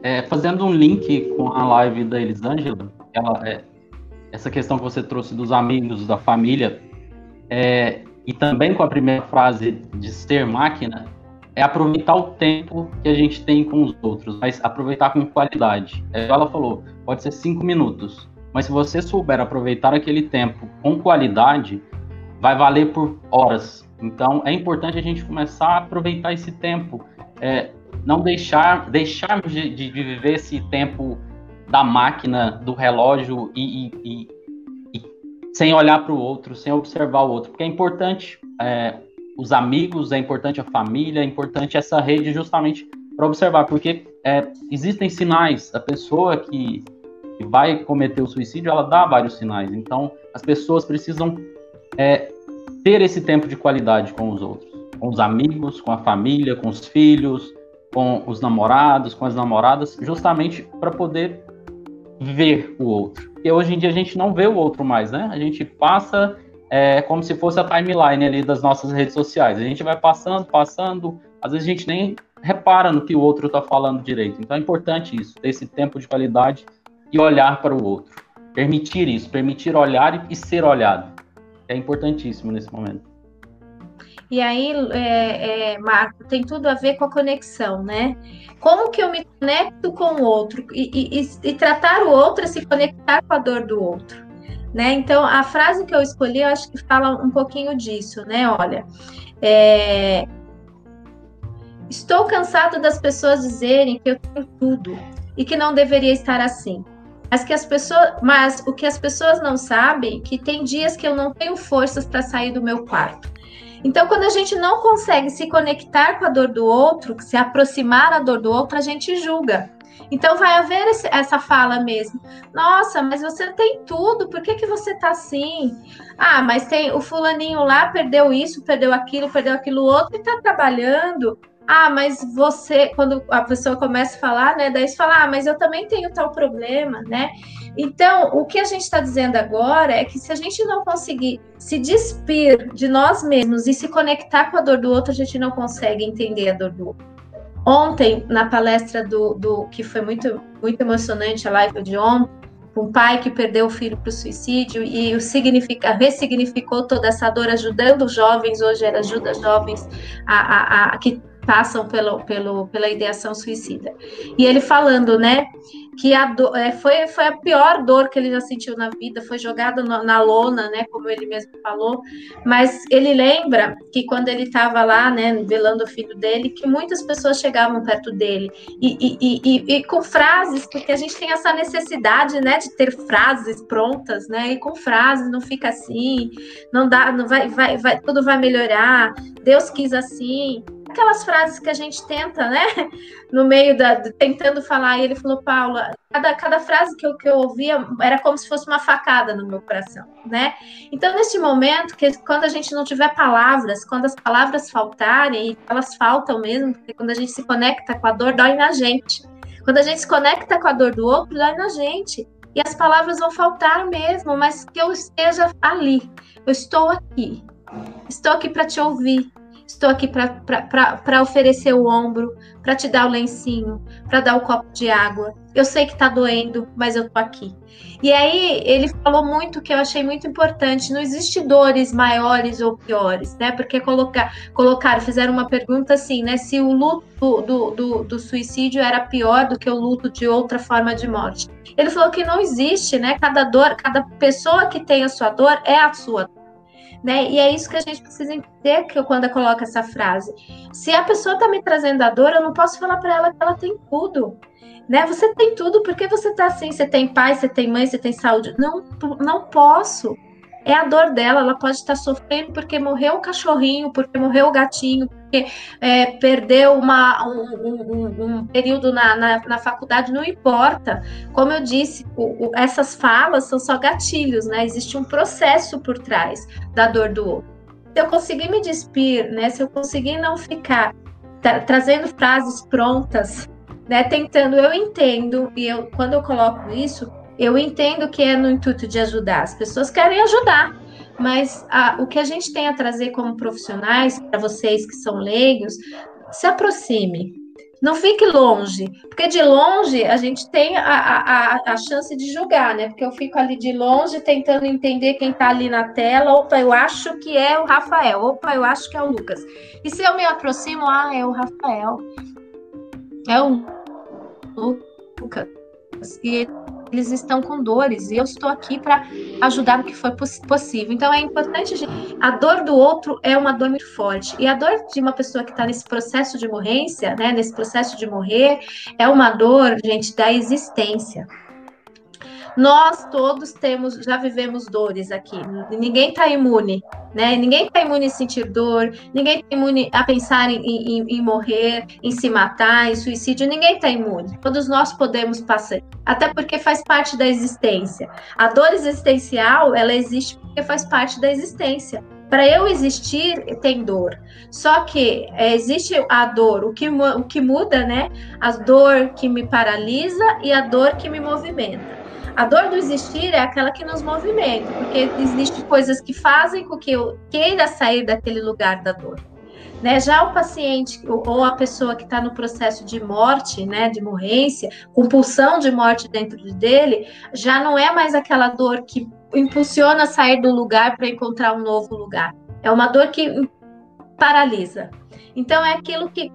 É, fazendo um link com a live da Elisângela, ela, é, essa questão que você trouxe dos amigos, da família, é, e também com a primeira frase de ser máquina, é aproveitar o tempo que a gente tem com os outros, mas aproveitar com qualidade. É, ela falou, pode ser cinco minutos, mas se você souber aproveitar aquele tempo com qualidade, vai valer por horas. Então é importante a gente começar a aproveitar esse tempo, é, não deixar deixarmos de, de, viver esse tempo da máquina, do relógio e, e, e, e sem olhar para o outro, sem observar o outro, porque é importante é, os amigos, é importante a família, é importante essa rede justamente para observar, porque é, existem sinais. A pessoa que, vai cometer o suicídio, ela dá vários sinais. Então, as pessoas precisam é, ter esse tempo de qualidade com os outros, com os amigos, com a família, com os filhos, com os namorados, com as namoradas, justamente para poder ver o outro. Porque hoje em dia a gente não vê o outro mais, né? A gente passa é, como se fosse a timeline ali das nossas redes sociais. A gente vai passando, passando, às vezes a gente nem repara no que o outro está falando direito. Então é importante isso, ter esse tempo de qualidade e olhar para o outro. Permitir isso, permitir olhar e ser olhado. É importantíssimo nesse momento. E aí, é, é, Marco, tem tudo a ver com a conexão, né? Como que eu me conecto com o outro e, e, e tratar o outro é se conectar com a dor do outro, né? Então, a frase que eu escolhi, eu acho que fala um pouquinho disso, né? Olha, é, estou cansado das pessoas dizerem que eu tenho tudo e que não deveria estar assim. Mas, que as pessoas, mas o que as pessoas não sabem que tem dias que eu não tenho forças para sair do meu quarto. Então, quando a gente não consegue se conectar com a dor do outro, se aproximar da dor do outro, a gente julga. Então vai haver esse, essa fala mesmo. Nossa, mas você tem tudo, por que, que você tá assim? Ah, mas tem o fulaninho lá perdeu isso, perdeu aquilo, perdeu aquilo outro e tá trabalhando. Ah, mas você, quando a pessoa começa a falar, né? Daí você fala, ah, mas eu também tenho tal problema, né? Então, o que a gente está dizendo agora é que se a gente não conseguir se despir de nós mesmos e se conectar com a dor do outro, a gente não consegue entender a dor do outro. Ontem, na palestra do, do que foi muito, muito emocionante, a live de ontem, um pai que perdeu o filho para o suicídio e o significa, ressignificou toda essa dor, ajudando jovens, hoje ela ajuda jovens a, a, a, que passam pelo, pelo, pela ideação suicida. E ele falando, né, que a do, é, foi, foi a pior dor que ele já sentiu na vida, foi jogado no, na lona, né, como ele mesmo falou, mas ele lembra que quando ele estava lá, né, velando o filho dele, que muitas pessoas chegavam perto dele, e, e, e, e, com frases, porque a gente tem essa necessidade, né, de ter frases prontas, né, e com frases não fica assim, não dá, não vai, vai, vai tudo vai melhorar, Deus quis assim, aquelas frases que a gente tenta, né? No meio da. tentando falar, e ele falou, Paula, cada, cada frase que eu, que eu ouvia era como se fosse uma facada no meu coração, né? Então, neste momento, que quando a gente não tiver palavras, quando as palavras faltarem, e elas faltam mesmo, porque quando a gente se conecta com a dor, dói na gente. Quando a gente se conecta com a dor do outro, dói na gente. E as palavras vão faltar mesmo, mas que eu esteja ali. Eu estou aqui. Estou aqui para te ouvir. Estou aqui para oferecer o ombro, para te dar o lencinho, para dar o copo de água. Eu sei que está doendo, mas eu estou aqui. E aí ele falou muito que eu achei muito importante. Não existe dores maiores ou piores, né? Porque colocar, colocaram, fizeram uma pergunta assim, né? Se o luto do, do, do suicídio era pior do que o luto de outra forma de morte. Ele falou que não existe, né? Cada dor, cada pessoa que tem a sua dor é a sua né? E é isso que a gente precisa entender que eu, quando eu coloco essa frase. Se a pessoa está me trazendo a dor, eu não posso falar para ela que ela tem tudo. Né? Você tem tudo, porque você está assim? Você tem pai, você tem mãe, você tem saúde. Não, não posso é a dor dela. Ela pode estar sofrendo porque morreu o cachorrinho, porque morreu o gatinho, porque é, perdeu uma, um, um, um período na, na, na, faculdade, não importa. Como eu disse, o, o, essas falas são só gatilhos, né? Existe um processo por trás da dor do outro. Se eu conseguir me despir, né? Se eu conseguir não ficar tra trazendo frases prontas, né? Tentando, eu entendo, e eu, quando eu coloco isso, eu entendo que é no intuito de ajudar. As pessoas querem ajudar, mas a, o que a gente tem a trazer como profissionais para vocês que são leigos, se aproxime. Não fique longe, porque de longe a gente tem a, a, a chance de julgar, né? Porque eu fico ali de longe tentando entender quem está ali na tela. Opa, eu acho que é o Rafael. Opa, eu acho que é o Lucas. E se eu me aproximo, ah, é o Rafael. É o Lucas. E eles estão com dores e eu estou aqui para ajudar no que for possível. Então é importante a dor do outro é uma dor muito forte e a dor de uma pessoa que está nesse processo de morrência, né, nesse processo de morrer, é uma dor, gente, da existência. Nós todos temos, já vivemos dores aqui. Ninguém está imune, né? Ninguém está imune a sentir dor, ninguém está imune a pensar em, em, em, morrer, em se matar, em suicídio. Ninguém está imune. Todos nós podemos passar, até porque faz parte da existência. A dor existencial, ela existe porque faz parte da existência. Para eu existir, tem dor. Só que é, existe a dor, o que, o que muda, né? A dor que me paralisa e a dor que me movimenta. A dor do existir é aquela que nos movimenta, porque existem coisas que fazem com que eu queira sair daquele lugar da dor. Né? Já o paciente ou a pessoa que está no processo de morte, né, de morrência, com pulsão de morte dentro dele, já não é mais aquela dor que impulsiona sair do lugar para encontrar um novo lugar. É uma dor que paralisa. Então é aquilo que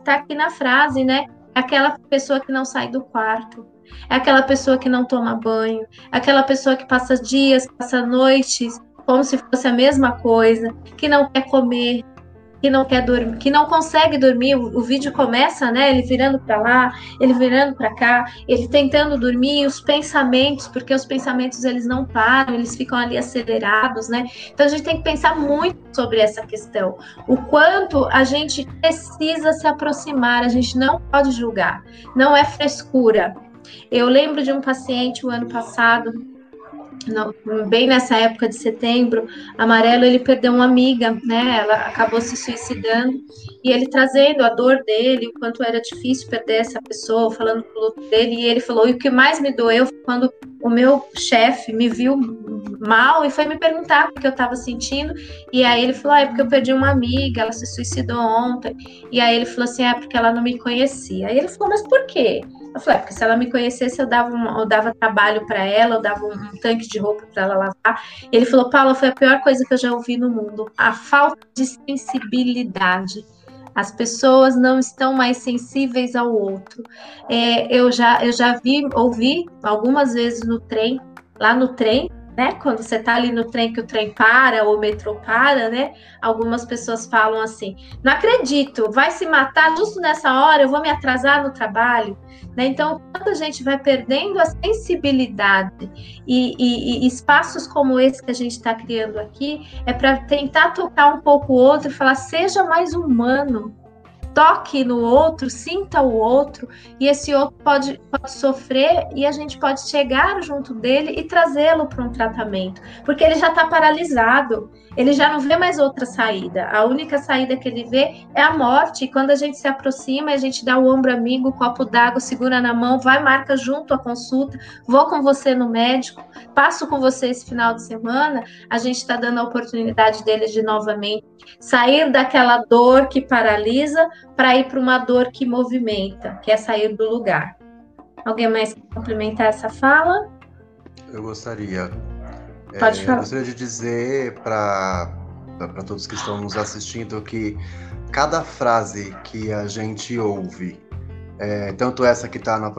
está aqui na frase, né? Aquela pessoa que não sai do quarto, é aquela pessoa que não toma banho, é aquela pessoa que passa dias, passa noites como se fosse a mesma coisa, que não quer comer, que não quer dormir, que não consegue dormir. O, o vídeo começa, né? Ele virando para lá, ele virando para cá, ele tentando dormir, os pensamentos, porque os pensamentos eles não param, eles ficam ali acelerados, né? Então a gente tem que pensar muito sobre essa questão. O quanto a gente precisa se aproximar, a gente não pode julgar. Não é frescura. Eu lembro de um paciente o ano passado, bem nessa época de setembro, amarelo, ele perdeu uma amiga, né? Ela acabou se suicidando e ele trazendo a dor dele, o quanto era difícil perder essa pessoa, falando do luto dele, e ele falou: e o que mais me doeu foi quando o meu chefe me viu mal e foi me perguntar o que eu estava sentindo, e aí ele falou: ah, é porque eu perdi uma amiga, ela se suicidou ontem, e aí ele falou assim: é porque ela não me conhecia. Aí ele falou: mas por quê? Eu falei, é, porque se ela me conhecesse, eu dava, um, eu dava trabalho para ela, eu dava um, um tanque de roupa para ela lavar. Ele falou, Paula, foi a pior coisa que eu já ouvi no mundo. A falta de sensibilidade. As pessoas não estão mais sensíveis ao outro. É, eu, já, eu já vi, ouvi algumas vezes no trem, lá no trem, né? Quando você está ali no trem que o trem para ou o metrô para, né? Algumas pessoas falam assim: não acredito, vai se matar justo nessa hora, eu vou me atrasar no trabalho. Né? Então, quando a gente vai perdendo a sensibilidade e, e, e espaços como esse que a gente está criando aqui, é para tentar tocar um pouco o outro e falar: seja mais humano, toque no outro, sinta o outro, e esse outro pode, pode sofrer e a gente pode chegar junto dele e trazê-lo para um tratamento, porque ele já está paralisado, ele já não vê mais outra saída. A única saída que ele vê é a morte. E quando a gente se aproxima, a gente dá o ombro amigo, o copo d'água, segura na mão, vai, marca junto a consulta, vou com você no médico, passo com você esse final de semana, a gente está dando a oportunidade dele de novamente sair daquela dor que paralisa para ir para uma dor que movimenta, que é sair do lugar. Alguém mais quer complementar essa fala? Eu gostaria. Pode é, falar. Eu gostaria de dizer para todos que estão nos assistindo que cada frase que a gente ouve, é, tanto essa que está no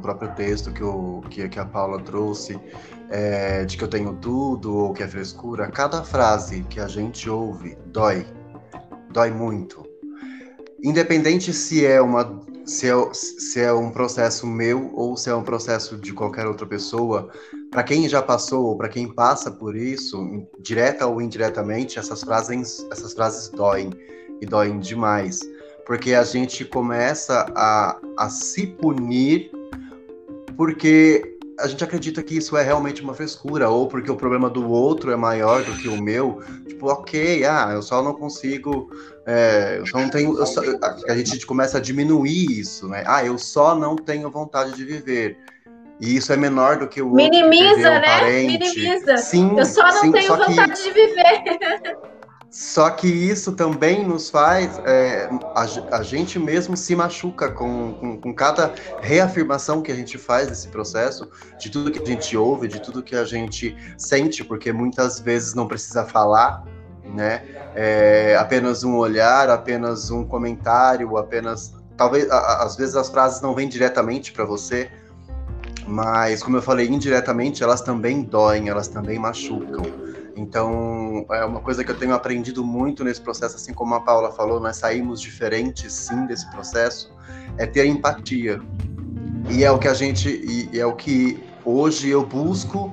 próprio texto que, o, que, que a Paula trouxe, é, de que eu tenho tudo ou que é frescura, cada frase que a gente ouve dói, dói muito. Independente se é uma se é, se é um processo meu ou se é um processo de qualquer outra pessoa, para quem já passou ou para quem passa por isso, direta ou indiretamente, essas frases, essas frases doem e doem demais, porque a gente começa a, a se punir porque a gente acredita que isso é realmente uma frescura, ou porque o problema do outro é maior do que o meu. Tipo, ok, ah, eu só não consigo. É, eu só não tenho. Só, a gente começa a diminuir isso, né? Ah, eu só não tenho vontade de viver. E isso é menor do que o Minimiza, outro, né? Parente. Minimiza. Sim, eu só não sim, tenho só vontade que... de viver. Só que isso também nos faz, é, a, a, gente mesmo se machuca com, com, com, cada reafirmação que a gente faz desse processo, de tudo que a gente ouve, de tudo que a gente sente, porque muitas vezes não precisa falar, né? É, apenas um olhar, apenas um comentário, apenas. Talvez, a, às vezes as frases não vêm diretamente para você, mas, como eu falei, indiretamente elas também doem, elas também machucam. Então, é uma coisa que eu tenho aprendido muito nesse processo, assim como a Paula falou, nós saímos diferentes, sim, desse processo, é ter empatia. E é o que a gente, e é o que hoje eu busco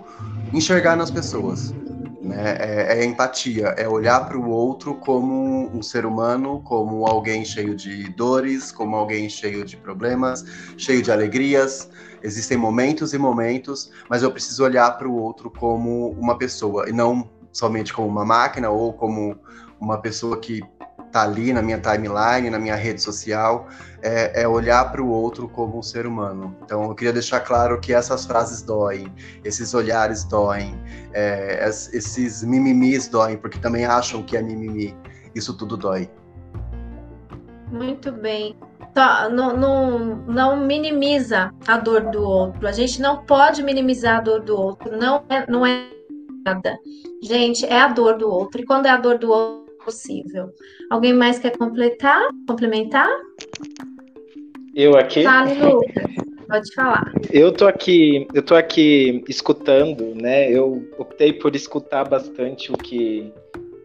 enxergar nas pessoas. Né? É, é empatia, é olhar para o outro como um ser humano, como alguém cheio de dores, como alguém cheio de problemas, cheio de alegrias, Existem momentos e momentos, mas eu preciso olhar para o outro como uma pessoa e não somente como uma máquina ou como uma pessoa que está ali na minha timeline, na minha rede social, é, é olhar para o outro como um ser humano. Então, eu queria deixar claro que essas frases doem, esses olhares doem, é, esses mimimis doem, porque também acham que é mimimi. Isso tudo dói. Muito bem tá, não, não, não minimiza a dor do outro. A gente não pode minimizar a dor do outro. Não é, não é nada. Gente, é a dor do outro. E quando é a dor do outro, é possível. Alguém mais quer completar? Complementar? Eu aqui. Fale, Lucas. Pode falar. Eu tô aqui, eu tô aqui escutando, né? Eu optei por escutar bastante o que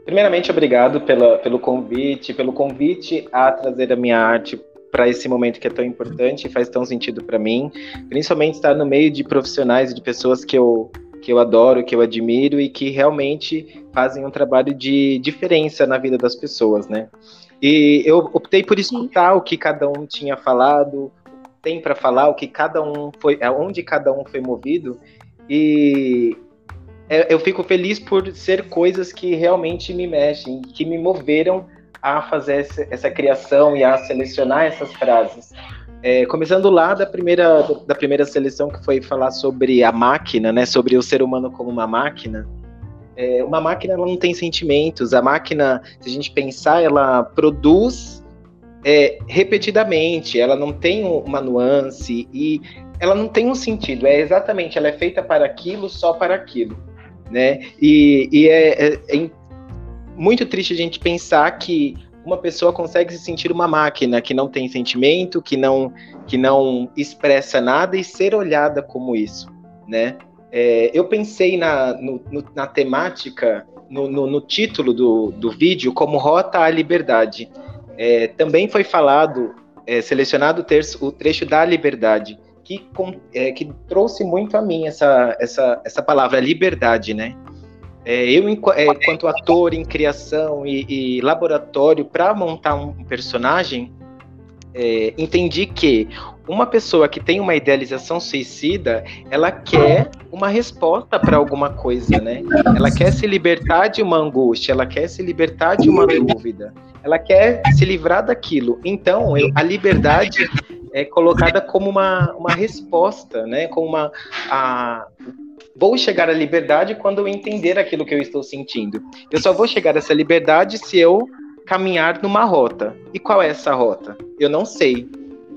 Primeiramente, obrigado pela, pelo convite, pelo convite a trazer a minha arte para esse momento que é tão importante e faz tão sentido para mim, principalmente estar no meio de profissionais e de pessoas que eu que eu adoro, que eu admiro e que realmente fazem um trabalho de diferença na vida das pessoas, né? E eu optei por escutar o que cada um tinha falado, tem para falar, o que cada um foi, aonde cada um foi movido. E é, eu fico feliz por ser coisas que realmente me mexem, que me moveram a fazer essa, essa criação e a selecionar essas frases. É, começando lá da primeira, da primeira seleção, que foi falar sobre a máquina, né, sobre o ser humano como uma máquina. É, uma máquina ela não tem sentimentos. A máquina, se a gente pensar, ela produz é, repetidamente, ela não tem uma nuance e ela não tem um sentido. É exatamente, ela é feita para aquilo, só para aquilo. Né? E, e é, é, é muito triste a gente pensar que uma pessoa consegue se sentir uma máquina que não tem sentimento, que não, que não expressa nada e ser olhada como isso, né? É, eu pensei na, no, no, na temática, no, no, título do, do vídeo, como Rota à Liberdade. É, também foi falado, é, selecionado o, terço, o trecho da liberdade, que, com, é, que trouxe muito a mim essa, essa, essa palavra, liberdade, né? É, eu, é, enquanto ator em criação e, e laboratório para montar um personagem, é, entendi que uma pessoa que tem uma idealização suicida, ela quer uma resposta para alguma coisa, né? Ela quer se libertar de uma angústia, ela quer se libertar de uma dúvida, ela quer se livrar daquilo. Então, eu, a liberdade é colocada como uma, uma resposta, né? Como uma a, vou chegar à liberdade quando eu entender aquilo que eu estou sentindo. Eu só vou chegar a essa liberdade se eu caminhar numa rota. E qual é essa rota? Eu não sei.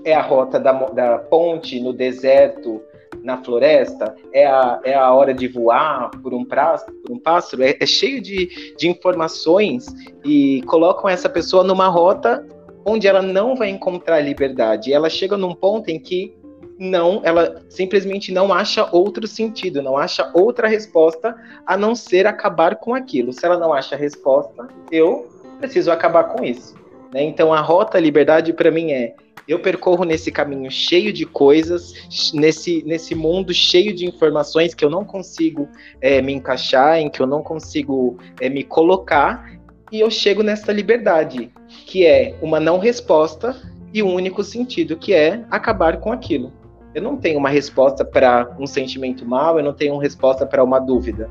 É a rota da, da ponte no deserto, na floresta? É a, é a hora de voar por um, prazo, por um pássaro? É, é cheio de, de informações e colocam essa pessoa numa rota onde ela não vai encontrar liberdade. Ela chega num ponto em que não, ela simplesmente não acha outro sentido, não acha outra resposta a não ser acabar com aquilo. Se ela não acha resposta, eu preciso acabar com isso. Né? Então a rota liberdade para mim é eu percorro nesse caminho cheio de coisas, nesse, nesse mundo cheio de informações que eu não consigo é, me encaixar, em que eu não consigo é, me colocar, e eu chego nessa liberdade, que é uma não resposta e um único sentido, que é acabar com aquilo. Eu não tenho uma resposta para um sentimento mal, eu não tenho uma resposta para uma dúvida.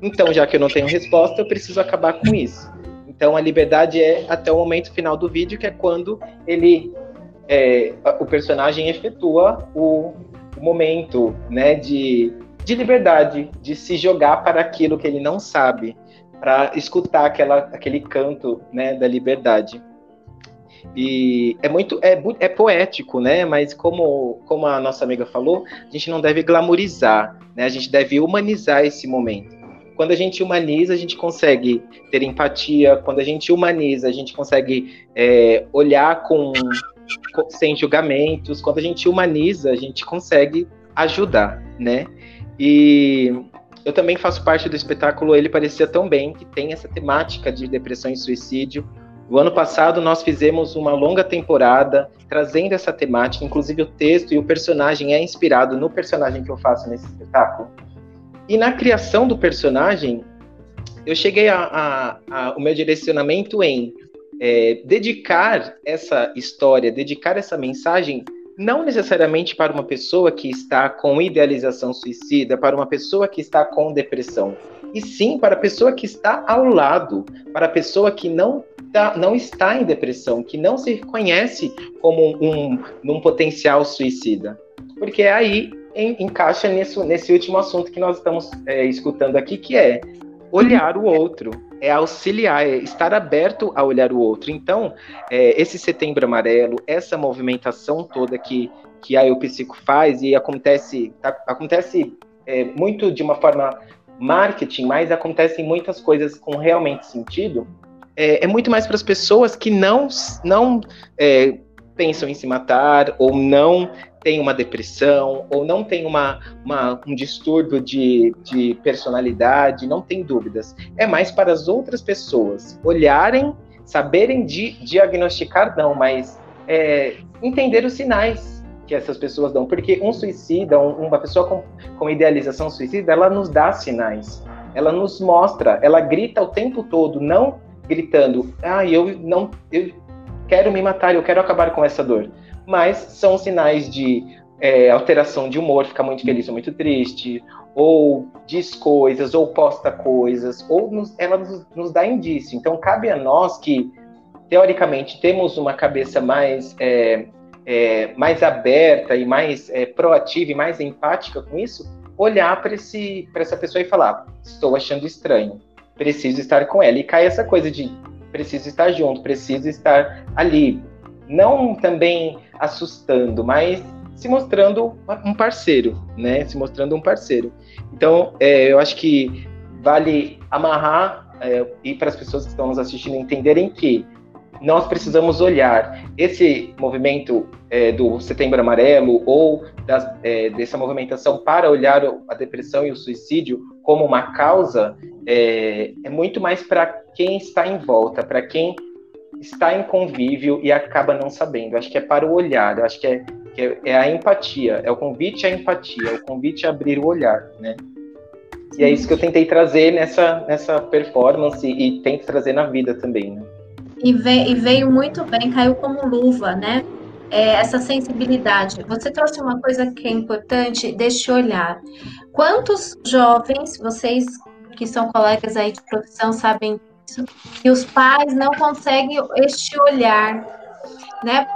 Então, já que eu não tenho resposta, eu preciso acabar com isso. Então, a liberdade é até o momento final do vídeo, que é quando ele, é, o personagem efetua o, o momento, né, de, de liberdade, de se jogar para aquilo que ele não sabe, para escutar aquela, aquele canto né, da liberdade. E é muito é, é poético, né? Mas como, como a nossa amiga falou, a gente não deve glamorizar, né? A gente deve humanizar esse momento. Quando a gente humaniza, a gente consegue ter empatia. Quando a gente humaniza, a gente consegue é, olhar com, com, sem julgamentos. Quando a gente humaniza, a gente consegue ajudar, né? E eu também faço parte do espetáculo Ele Parecia Tão Bem, que tem essa temática de depressão e suicídio. O ano passado nós fizemos uma longa temporada trazendo essa temática, inclusive o texto e o personagem é inspirado no personagem que eu faço nesse espetáculo. E na criação do personagem, eu cheguei a, a, a o meu direcionamento em é, dedicar essa história, dedicar essa mensagem não necessariamente para uma pessoa que está com idealização suicida, para uma pessoa que está com depressão, e sim para a pessoa que está ao lado, para a pessoa que não, tá, não está em depressão, que não se reconhece como um, um potencial suicida. Porque aí em, encaixa nesse, nesse último assunto que nós estamos é, escutando aqui, que é olhar o outro, é auxiliar, é estar aberto a olhar o outro. Então, é, esse setembro amarelo, essa movimentação toda que, que a Eu Psico faz e acontece, tá, acontece é, muito de uma forma marketing, mas acontecem muitas coisas com realmente sentido, é, é muito mais para as pessoas que não, não é, pensam em se matar ou não tem uma depressão ou não tem uma, uma, um distúrbio de, de personalidade, não tem dúvidas. É mais para as outras pessoas olharem, saberem diagnosticar, não, mas é, entender os sinais que essas pessoas dão. Porque um suicida, um, uma pessoa com, com idealização suicida, ela nos dá sinais. Ela nos mostra, ela grita o tempo todo, não gritando, ah, eu não, eu quero me matar, eu quero acabar com essa dor mas são sinais de é, alteração de humor, fica muito feliz ou muito triste, ou diz coisas, ou posta coisas, ou nos, ela nos, nos, dá indício. Então, cabe a nós que, teoricamente, temos uma cabeça mais, é, é, mais aberta e mais é, proativa e mais empática com isso, olhar para essa pessoa e falar: estou achando estranho, preciso estar com ela. E cai essa coisa de preciso estar junto, preciso estar ali, não também assustando, mas se mostrando um parceiro, né? Se mostrando um parceiro. Então, é, eu acho que vale amarrar é, e para as pessoas que estão nos assistindo entenderem que nós precisamos olhar esse movimento é, do Setembro Amarelo ou das, é, dessa movimentação para olhar a depressão e o suicídio como uma causa é, é muito mais para quem está em volta, para quem está em convívio e acaba não sabendo. Acho que é para o olhar, acho que é, que é, é a empatia, é o convite à empatia, é o convite a abrir o olhar, né? E é isso que eu tentei trazer nessa, nessa performance e tento trazer na vida também, né? E, veio, e veio muito bem, caiu como luva, né? É, essa sensibilidade. Você trouxe uma coisa que é importante deste olhar. Quantos jovens, vocês que são colegas aí de profissão, sabem que os pais não conseguem este olhar, né?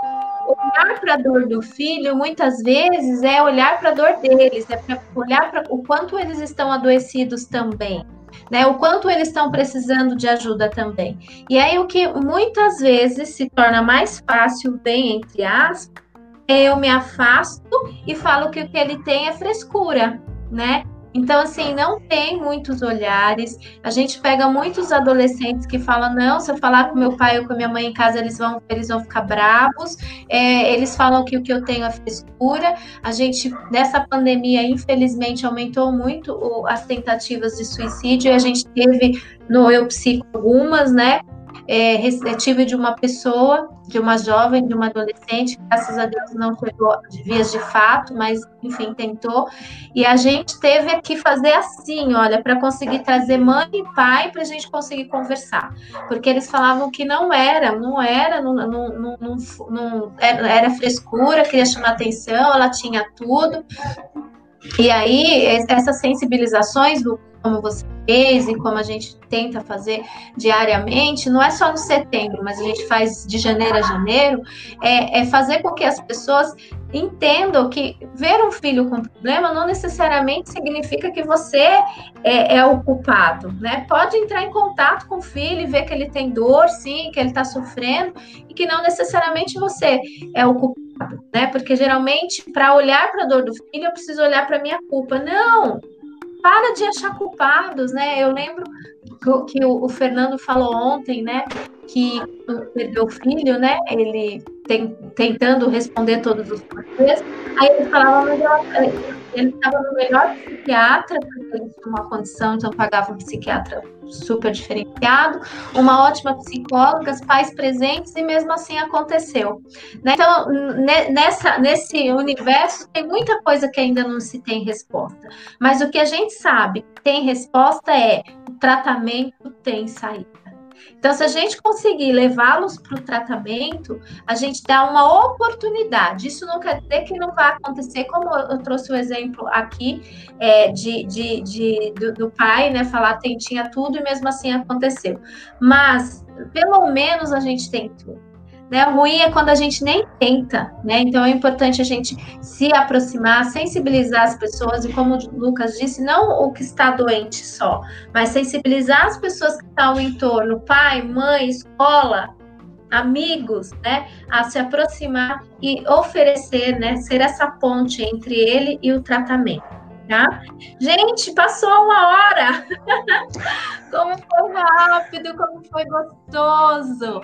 Olhar para a dor do filho, muitas vezes, é olhar para a dor deles, é olhar para o quanto eles estão adoecidos também, né? O quanto eles estão precisando de ajuda também. E aí, o que muitas vezes se torna mais fácil, bem entre aspas, eu me afasto e falo que o que ele tem é frescura, né? Então, assim, não tem muitos olhares. A gente pega muitos adolescentes que falam: não, se eu falar com meu pai ou com minha mãe em casa, eles vão, eles vão ficar bravos. É, eles falam que o que eu tenho é frescura. A gente, nessa pandemia, infelizmente, aumentou muito o, as tentativas de suicídio. E a gente teve no Eu Psico algumas, né? É, tive de uma pessoa, de uma jovem, de uma adolescente, graças a Deus não chegou de vias de fato, mas enfim, tentou. E a gente teve que fazer assim, olha, para conseguir trazer mãe e pai para a gente conseguir conversar. Porque eles falavam que não era, não era, não, não, não, não era frescura, queria chamar atenção, ela tinha tudo. E aí, essas sensibilizações, como você fez e como a gente tenta fazer diariamente, não é só no setembro, mas a gente faz de janeiro a janeiro, é, é fazer com que as pessoas entendam que ver um filho com problema não necessariamente significa que você é, é, o culpado, né? Pode entrar em contato com o filho e ver que ele tem dor, sim, que ele está sofrendo, e que não necessariamente você é o culpado, né? Porque geralmente, para olhar para a dor do filho, eu preciso olhar para minha culpa. Não! Para de achar culpados, né? Eu lembro que, o, o Fernando falou ontem, né? Que perdeu o filho, né? Ele tem, tentando responder todos os porquês. Aí ele falava, mas ele estava no melhor psiquiatra, porque ele tinha uma condição, então pagava um psiquiatra super diferenciado, uma ótima psicóloga, pais presentes, e mesmo assim aconteceu. Né? Então, nessa, nesse universo, tem muita coisa que ainda não se tem resposta. Mas o que a gente sabe tem resposta é o tratamento tem saída. Então, se a gente conseguir levá-los para o tratamento, a gente dá uma oportunidade. Isso não quer dizer que não vai acontecer, como eu trouxe o exemplo aqui é, de, de, de do, do, pai, né? Falar tem, tinha tudo e mesmo assim aconteceu. Mas, pelo menos, a gente tudo. Né? O ruim é quando a gente nem tenta, né? Então é importante a gente se aproximar, sensibilizar as pessoas, e como o Lucas disse, não o que está doente só, mas sensibilizar as pessoas que estão no entorno, pai, mãe, escola, amigos, né? A se aproximar e oferecer, né? Ser essa ponte entre ele e o tratamento tá? Gente, passou uma hora! como foi rápido, como foi gostoso!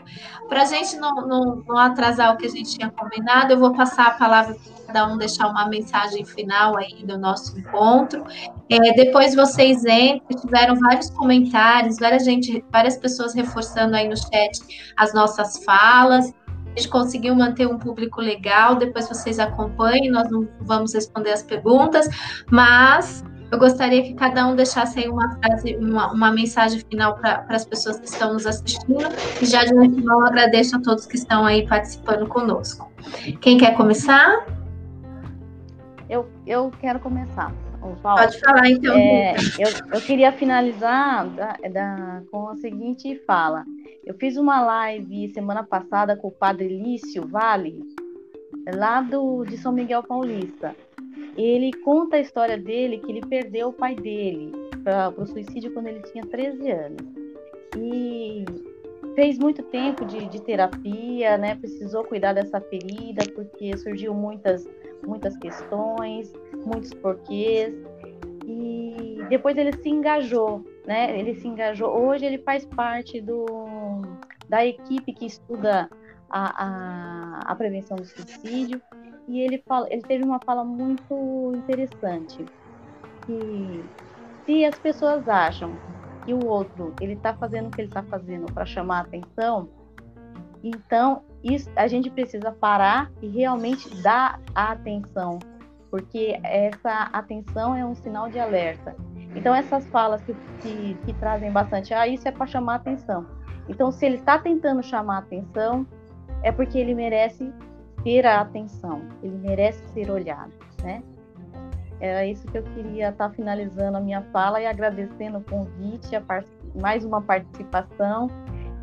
Para a gente não, não, não, atrasar o que a gente tinha combinado, eu vou passar a palavra para cada um deixar uma mensagem final aí do nosso encontro. É, depois vocês entrem, tiveram vários comentários, várias, gente, várias pessoas reforçando aí no chat as nossas falas gente conseguiu manter um público legal, depois vocês acompanhem, nós não vamos responder as perguntas, mas eu gostaria que cada um deixasse aí uma frase, uma, uma mensagem final para as pessoas que estão nos assistindo, e já de antemão agradeço a todos que estão aí participando conosco. Quem quer começar? Eu, eu quero começar. Pode falar, então. É, eu, eu queria finalizar da, da, com a seguinte fala. Eu fiz uma live semana passada com o padre Lício Vale, lá do, de São Miguel Paulista. Ele conta a história dele, que ele perdeu o pai dele para o suicídio quando ele tinha 13 anos. E fez muito tempo de, de terapia, né? Precisou cuidar dessa ferida, porque surgiu muitas muitas questões, muitos porquês. E depois ele se engajou, né? Ele se engajou. Hoje ele faz parte do, da equipe que estuda a, a, a prevenção do suicídio. E ele, fala, ele teve uma fala muito interessante. Que se as pessoas acham que o outro ele está fazendo o que ele está fazendo para chamar atenção, então isso, a gente precisa parar e realmente dar a atenção, porque essa atenção é um sinal de alerta. Então, essas falas que, que, que trazem bastante, ah, isso é para chamar atenção. Então, se ele está tentando chamar atenção, é porque ele merece ter a atenção, ele merece ser olhado, né? Era isso que eu queria estar tá finalizando a minha fala e agradecendo o convite, a mais uma participação.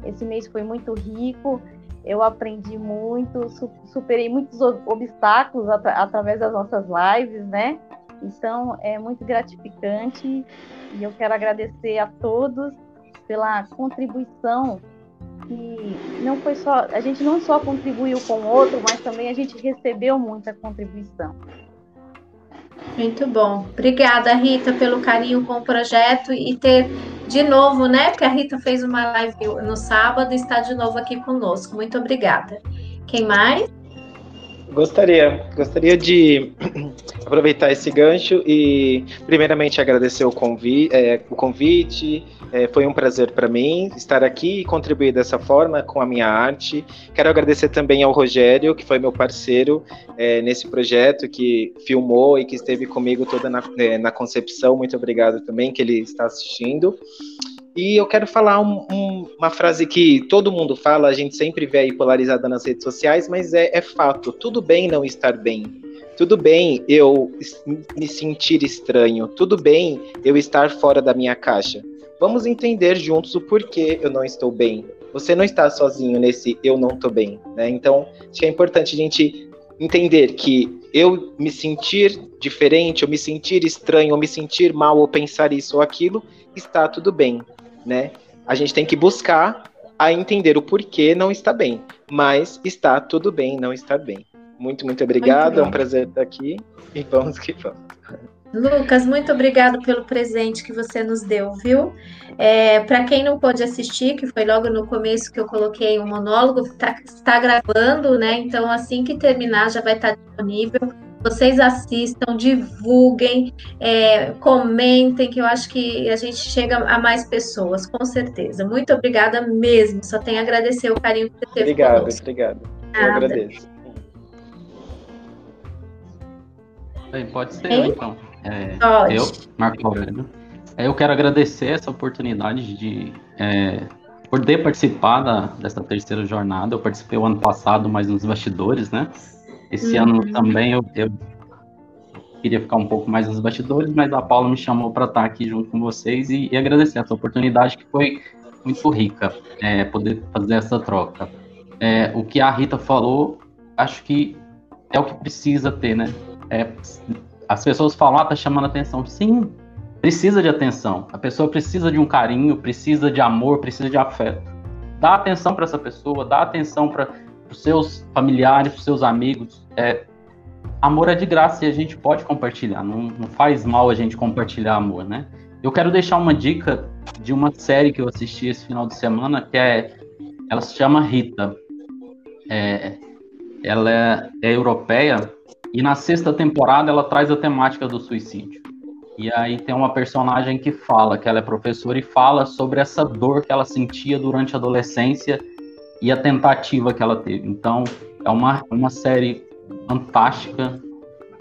Esse mês foi muito rico, eu aprendi muito, superei muitos obstáculos at através das nossas lives, né? Então é muito gratificante e eu quero agradecer a todos pela contribuição que não foi só a gente não só contribuiu com o outro, mas também a gente recebeu muita contribuição. Muito bom. Obrigada, Rita, pelo carinho com o projeto e ter de novo, né? Porque a Rita fez uma live no sábado e está de novo aqui conosco. Muito obrigada. Quem mais? Gostaria, gostaria de aproveitar esse gancho e, primeiramente, agradecer o, convi é, o convite. É, foi um prazer para mim estar aqui e contribuir dessa forma com a minha arte. Quero agradecer também ao Rogério, que foi meu parceiro é, nesse projeto, que filmou e que esteve comigo toda na, é, na concepção. Muito obrigado também, que ele está assistindo. E eu quero falar um, um, uma frase que todo mundo fala, a gente sempre vê aí polarizada nas redes sociais, mas é, é fato. Tudo bem não estar bem. Tudo bem eu me sentir estranho. Tudo bem eu estar fora da minha caixa. Vamos entender juntos o porquê eu não estou bem. Você não está sozinho nesse eu não estou bem, né? Então, acho que é importante a gente entender que eu me sentir diferente, eu me sentir estranho, ou me sentir mal, ou pensar isso ou aquilo, está tudo bem, né? A gente tem que buscar a entender o porquê não está bem, mas está tudo bem, não está bem. Muito, muito obrigado, muito é um prazer estar aqui e vamos que vamos. Lucas, muito obrigado pelo presente que você nos deu, viu? É, Para quem não pôde assistir, que foi logo no começo que eu coloquei um monólogo, tá, está gravando, né? Então, assim que terminar, já vai estar disponível. Vocês assistam, divulguem, é, comentem, que eu acho que a gente chega a mais pessoas, com certeza. Muito obrigada mesmo. Só tenho a agradecer o carinho que você teve Obrigado, conosco. obrigado. Eu agradeço. Bem, pode ser, hein? então. É, eu, Marco Aurélio. É, eu quero agradecer essa oportunidade de é, poder participar da, dessa terceira jornada. Eu participei o ano passado, mas nos bastidores, né? Esse uhum. ano também eu, eu, queria ficar um pouco mais nos bastidores, mas a Paula me chamou para estar aqui junto com vocês e, e, agradecer essa oportunidade que foi muito rica, é, poder fazer essa troca. É, o que a Rita falou, acho que é o que precisa ter, né? É, as pessoas falam, ah, tá chamando atenção. Sim, precisa de atenção. A pessoa precisa de um carinho, precisa de amor, precisa de afeto. Dá atenção para essa pessoa, dá atenção para os seus familiares, para os seus amigos. É, amor é de graça e a gente pode compartilhar. Não, não, faz mal a gente compartilhar amor, né? Eu quero deixar uma dica de uma série que eu assisti esse final de semana, que é, ela se chama Rita. É, ela é, é europeia e na sexta temporada ela traz a temática do suicídio. E aí tem uma personagem que fala, que ela é professora e fala sobre essa dor que ela sentia durante a adolescência e a tentativa que ela teve. Então, é uma, uma série fantástica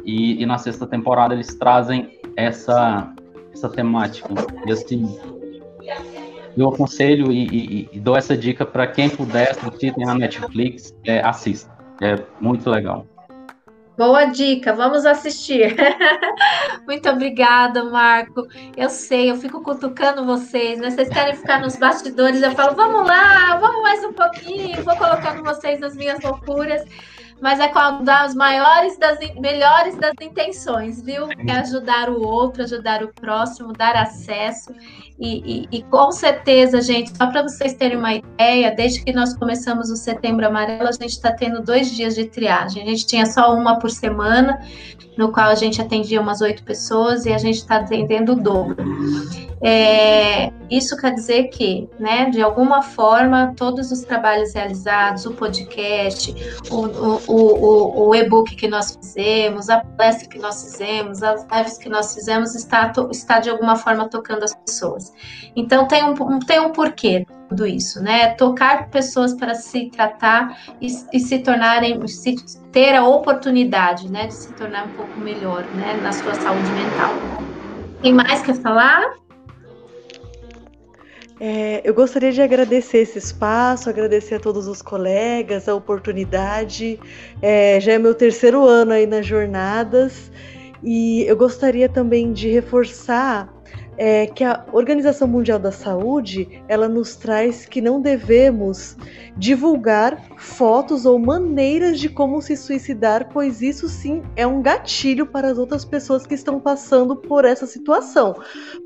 e, e na sexta temporada eles trazem essa, essa temática. E assim, eu aconselho e, e, e dou essa dica para quem puder assistir, na Netflix, é, assista. É muito legal. Boa dica, vamos assistir. Muito obrigada, Marco. Eu sei, eu fico cutucando vocês, né? Vocês querem ficar nos bastidores, eu falo, vamos lá, vamos mais um pouquinho, vou colocando vocês nas minhas loucuras mas é com as maiores das melhores das intenções, viu? É ajudar o outro, ajudar o próximo, dar acesso. E, e, e com certeza, gente, só para vocês terem uma ideia, desde que nós começamos o Setembro Amarelo, a gente está tendo dois dias de triagem. A gente tinha só uma por semana, no qual a gente atendia umas oito pessoas e a gente está atendendo o dobro. É, isso quer dizer que, né, de alguma forma, todos os trabalhos realizados, o podcast, o, o, o, o e-book que nós fizemos, a palestra que nós fizemos, as lives que nós fizemos, está, está de alguma forma tocando as pessoas. Então, tem um, tem um porquê tudo isso, né? Tocar pessoas para se tratar e, e se tornarem, se ter a oportunidade, né, de se tornar um pouco melhor, né, na sua saúde mental. Tem mais que falar? É, eu gostaria de agradecer esse espaço, agradecer a todos os colegas, a oportunidade. É, já é meu terceiro ano aí nas jornadas e eu gostaria também de reforçar é, que a Organização Mundial da Saúde ela nos traz que não devemos divulgar fotos ou maneiras de como se suicidar, pois isso sim é um gatilho para as outras pessoas que estão passando por essa situação.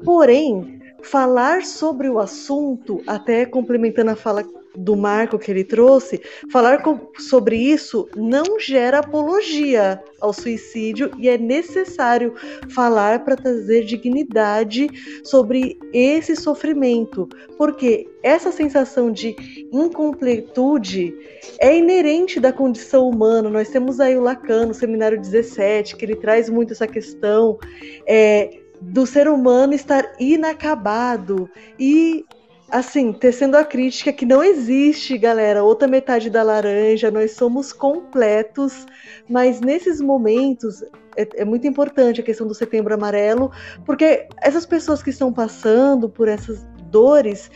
Porém, falar sobre o assunto, até complementando a fala do Marco que ele trouxe, falar sobre isso não gera apologia ao suicídio e é necessário falar para trazer dignidade sobre esse sofrimento, porque essa sensação de incompletude é inerente da condição humana. Nós temos aí o Lacan, no Seminário 17, que ele traz muito essa questão. É, do ser humano estar inacabado e assim, tecendo a crítica que não existe, galera, outra metade da laranja, nós somos completos, mas nesses momentos é, é, muito importante a questão do setembro amarelo, porque essas pessoas que estão passando por essas dores,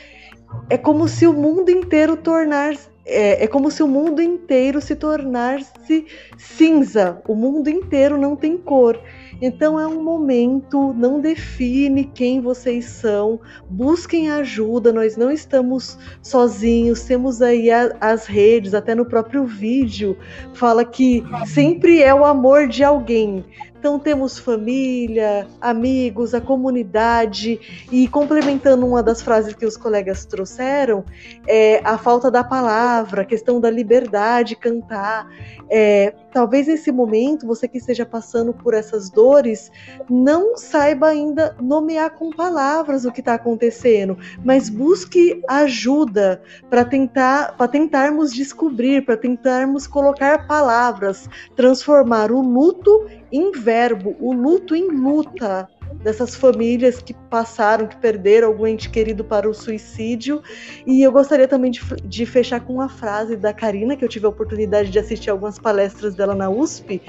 é como se o mundo inteiro tornar é, é como se o mundo inteiro se tornasse cinza, o mundo inteiro não tem cor. Então é um momento, não define quem vocês são, busquem ajuda, nós não estamos sozinhos, temos aí a, as redes, até no próprio vídeo fala que sempre é o amor de alguém. Então temos família, amigos, a comunidade e complementando uma das frases que os colegas trouxeram, é a falta da palavra, a questão da liberdade cantar. É, talvez nesse momento você que esteja passando por essas dores não saiba ainda nomear com palavras o que está acontecendo, mas busque ajuda para tentar, para tentarmos descobrir, para tentarmos colocar palavras, transformar o luto em verbo, o luto em luta dessas famílias que passaram, que perderam algum ente querido para o suicídio. E eu gostaria também de, de, fechar com uma frase da Karina, que eu tive a oportunidade de assistir algumas palestras dela na USP,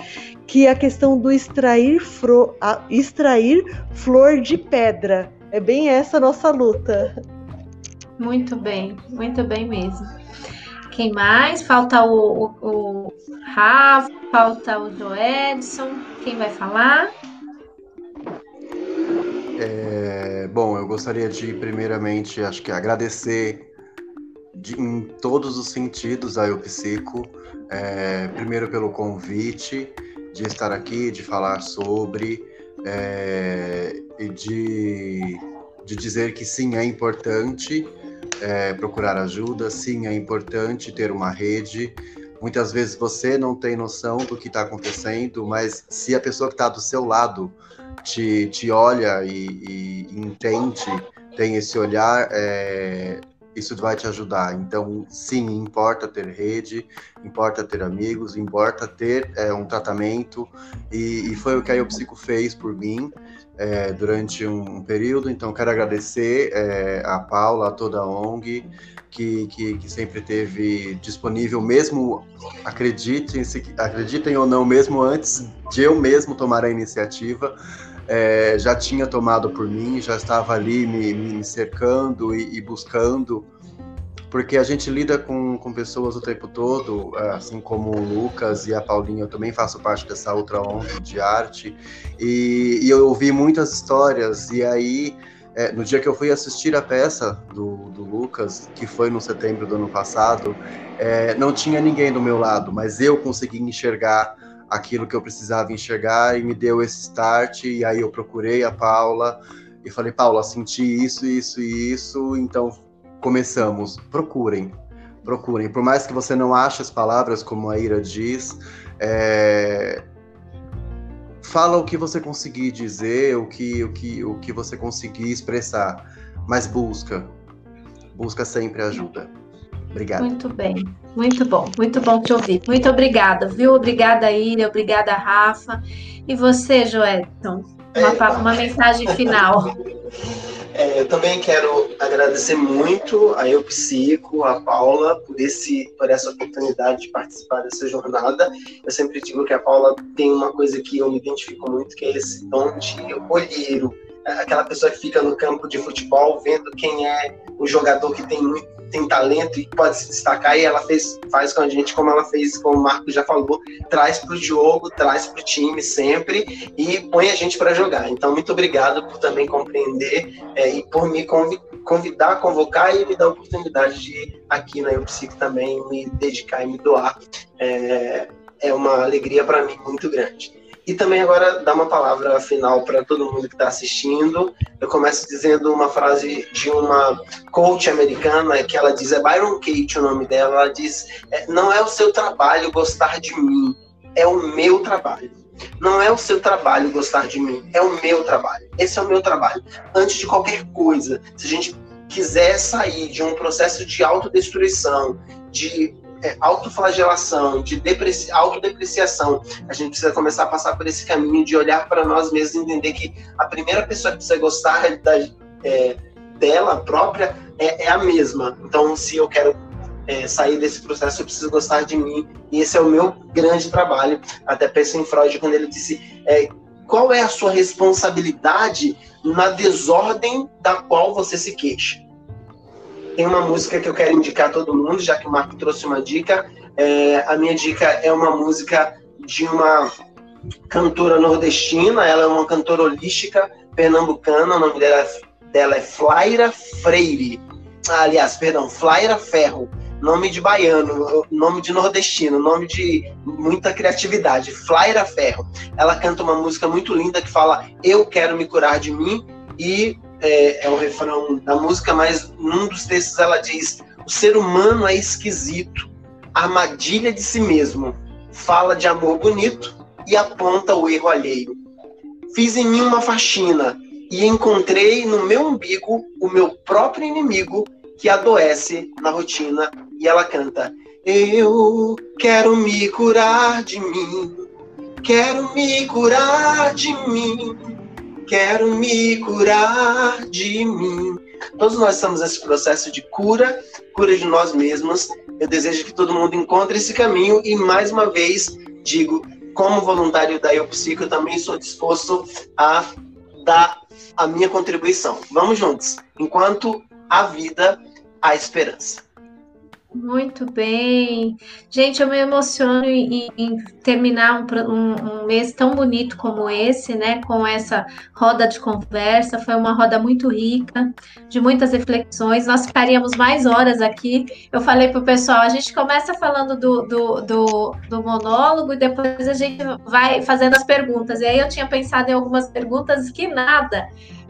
que é a questão do extrair, fro, a, extrair flor de pedra. É bem essa a nossa luta. Muito bem, muito bem mesmo. Quem mais? Falta o, o, o Rafa, falta o Joedson. Quem vai falar? É, bom, eu gostaria de, primeiramente, acho que agradecer de, em todos os sentidos a Eu Psico. É, primeiro pelo convite de estar aqui, de falar sobre é, e de, de dizer que sim, é importante é, procurar ajuda, sim, é importante ter uma rede. Muitas vezes você não tem noção do que está acontecendo, mas se a pessoa que está do seu lado te, te olha e, e entende, tem esse olhar, é, isso vai te ajudar. Então, sim, importa ter rede, importa ter amigos, importa ter é, um tratamento, e, e, foi o que a Iopsico fez por mim é, durante um, período. Então, quero agradecer é, a Paula, a toda a ONG, que, que, que, sempre teve disponível, mesmo acreditem, se, acreditem ou não, mesmo antes de eu mesmo tomar a iniciativa. É, já tinha tomado por mim, já estava ali me, me cercando e, e buscando porque a gente lida com, com pessoas o tempo todo, assim como o Lucas e a Paulinha, eu também faço parte dessa outra onda de arte, e, e eu ouvi muitas histórias, e aí, é, no dia que eu fui assistir a peça do, do Lucas, que foi no setembro do ano passado, é, não tinha ninguém do meu lado, mas eu consegui enxergar aquilo que eu precisava enxergar e me deu esse start, e aí eu procurei a Paula, e falei, Paula, senti isso, isso e isso, então começamos. Procurem, procurem. Por mais que você não ache as palavras, como a Ira diz, é... fala o que você conseguir dizer, o que, o, que, o que você conseguir expressar, mas busca. Busca sempre ajuda. Obrigado. Muito bem, muito bom, muito bom te ouvir. Muito obrigada, viu? Obrigada, Ira, obrigada, Rafa. E você, Joelton, uma, uma mensagem final. Eu também quero agradecer muito a Eu Psico, a Paula, por, esse, por essa oportunidade de participar dessa jornada. Eu sempre digo que a Paula tem uma coisa que eu me identifico muito, que é esse dom de olheiro. Aquela pessoa que fica no campo de futebol vendo quem é o jogador que tem muito tem talento e pode se destacar, e ela fez, faz com a gente como ela fez, como o Marco já falou, traz para o jogo, traz para o time sempre e põe a gente para jogar. Então, muito obrigado por também compreender é, e por me convidar, convocar e me dar a oportunidade de aqui na Eu Psico também me dedicar e me doar. É, é uma alegria para mim muito grande. E também agora dar uma palavra final para todo mundo que está assistindo. Eu começo dizendo uma frase de uma coach americana que ela diz, é Byron Kate o nome dela, ela diz, é, não é o seu trabalho gostar de mim, é o meu trabalho. Não é o seu trabalho gostar de mim, é o meu trabalho. Esse é o meu trabalho. Antes de qualquer coisa, se a gente quiser sair de um processo de autodestruição, de é, autoflagelação, de depreci autodepreciação, a gente precisa começar a passar por esse caminho de olhar para nós mesmos e entender que a primeira pessoa que precisa gostar da, é, dela própria é, é, a mesma. Então, se eu quero é, sair desse processo, eu preciso gostar de mim. E esse é o meu grande trabalho. Até penso em Freud quando ele disse é, qual é a sua responsabilidade na desordem da qual você se queixa tem uma música que eu quero indicar a todo mundo, já que o Marco trouxe uma dica. É, a minha dica é uma música de uma cantora nordestina, ela é uma cantora holística pernambucana, o nome dela, dela é Flaira Freire. Ah, aliás, perdão, Flaira Ferro. Nome de baiano, nome de nordestino, nome de muita criatividade. Flaira Ferro. Ela canta uma música muito linda que fala Eu quero me curar de mim e é, é o refrão da música, mas num dos textos ela diz: O ser humano é esquisito, armadilha de si mesmo, fala de amor bonito e aponta o erro alheio. Fiz em mim uma faxina e encontrei no meu umbigo o meu próprio inimigo que adoece na rotina e ela canta: Eu quero me curar de mim, quero me curar de mim, quero me curar de mim. Todos nós estamos nesse processo de cura, cura de nós mesmos. Eu desejo que todo mundo encontre esse caminho e mais uma vez digo, como voluntário da Eu Psico, eu também sou disposto a dar a minha contribuição. Vamos juntos. Enquanto a vida, a esperança. Muito bem. Gente, eu me emociono em, em terminar um, um, um, mês tão bonito como esse, né? Com essa roda de conversa. Foi uma roda muito rica, de muitas reflexões. Nós ficaríamos mais horas aqui. Eu falei para o pessoal: a gente começa falando do, do, do, do, monólogo e depois a gente vai fazendo as perguntas. E aí eu tinha pensado em algumas perguntas que nada,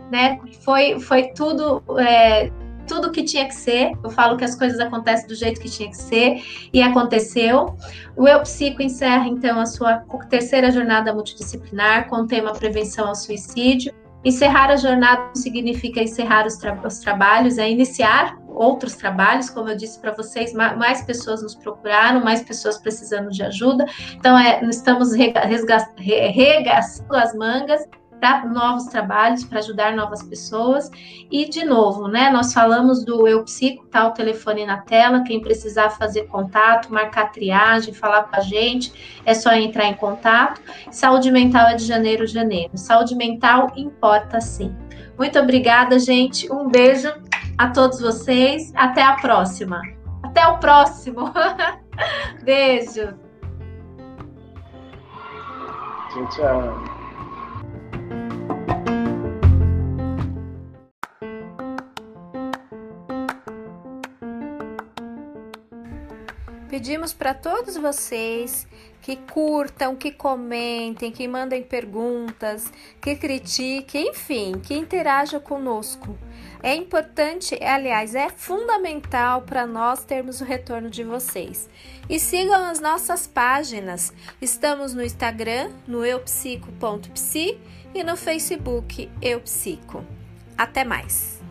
né? Foi, foi tudo. É, tudo o que tinha que ser. Eu falo que as coisas acontecem do jeito que tinha que ser e aconteceu. O Eu Psico encerra então a sua terceira jornada multidisciplinar com o tema prevenção ao suicídio. Encerrar a jornada significa encerrar os, tra os trabalhos, é iniciar outros trabalhos, como eu disse para vocês, mais pessoas nos procuraram, mais pessoas precisando de ajuda. Então, é, estamos regaçando as mangas para novos trabalhos, para ajudar novas pessoas. E, de novo, né, nós falamos do Eu Psico, tá o telefone na tela, quem precisar fazer contato, marcar triagem, falar com a gente, é só entrar em contato. Saúde mental é de janeiro janeiro. Saúde mental importa sim. Muito obrigada, gente. Um beijo a todos vocês. Até a próxima. Até o próximo. beijo. Tchau, tchau. Pedimos para todos vocês que curtam, que comentem, que mandem perguntas, que critiquem, enfim, que interajam conosco. É importante, aliás, é fundamental para nós termos o retorno de vocês. E sigam as nossas páginas. Estamos no Instagram, no eupsico.psi e no Facebook Eupsico. Até mais!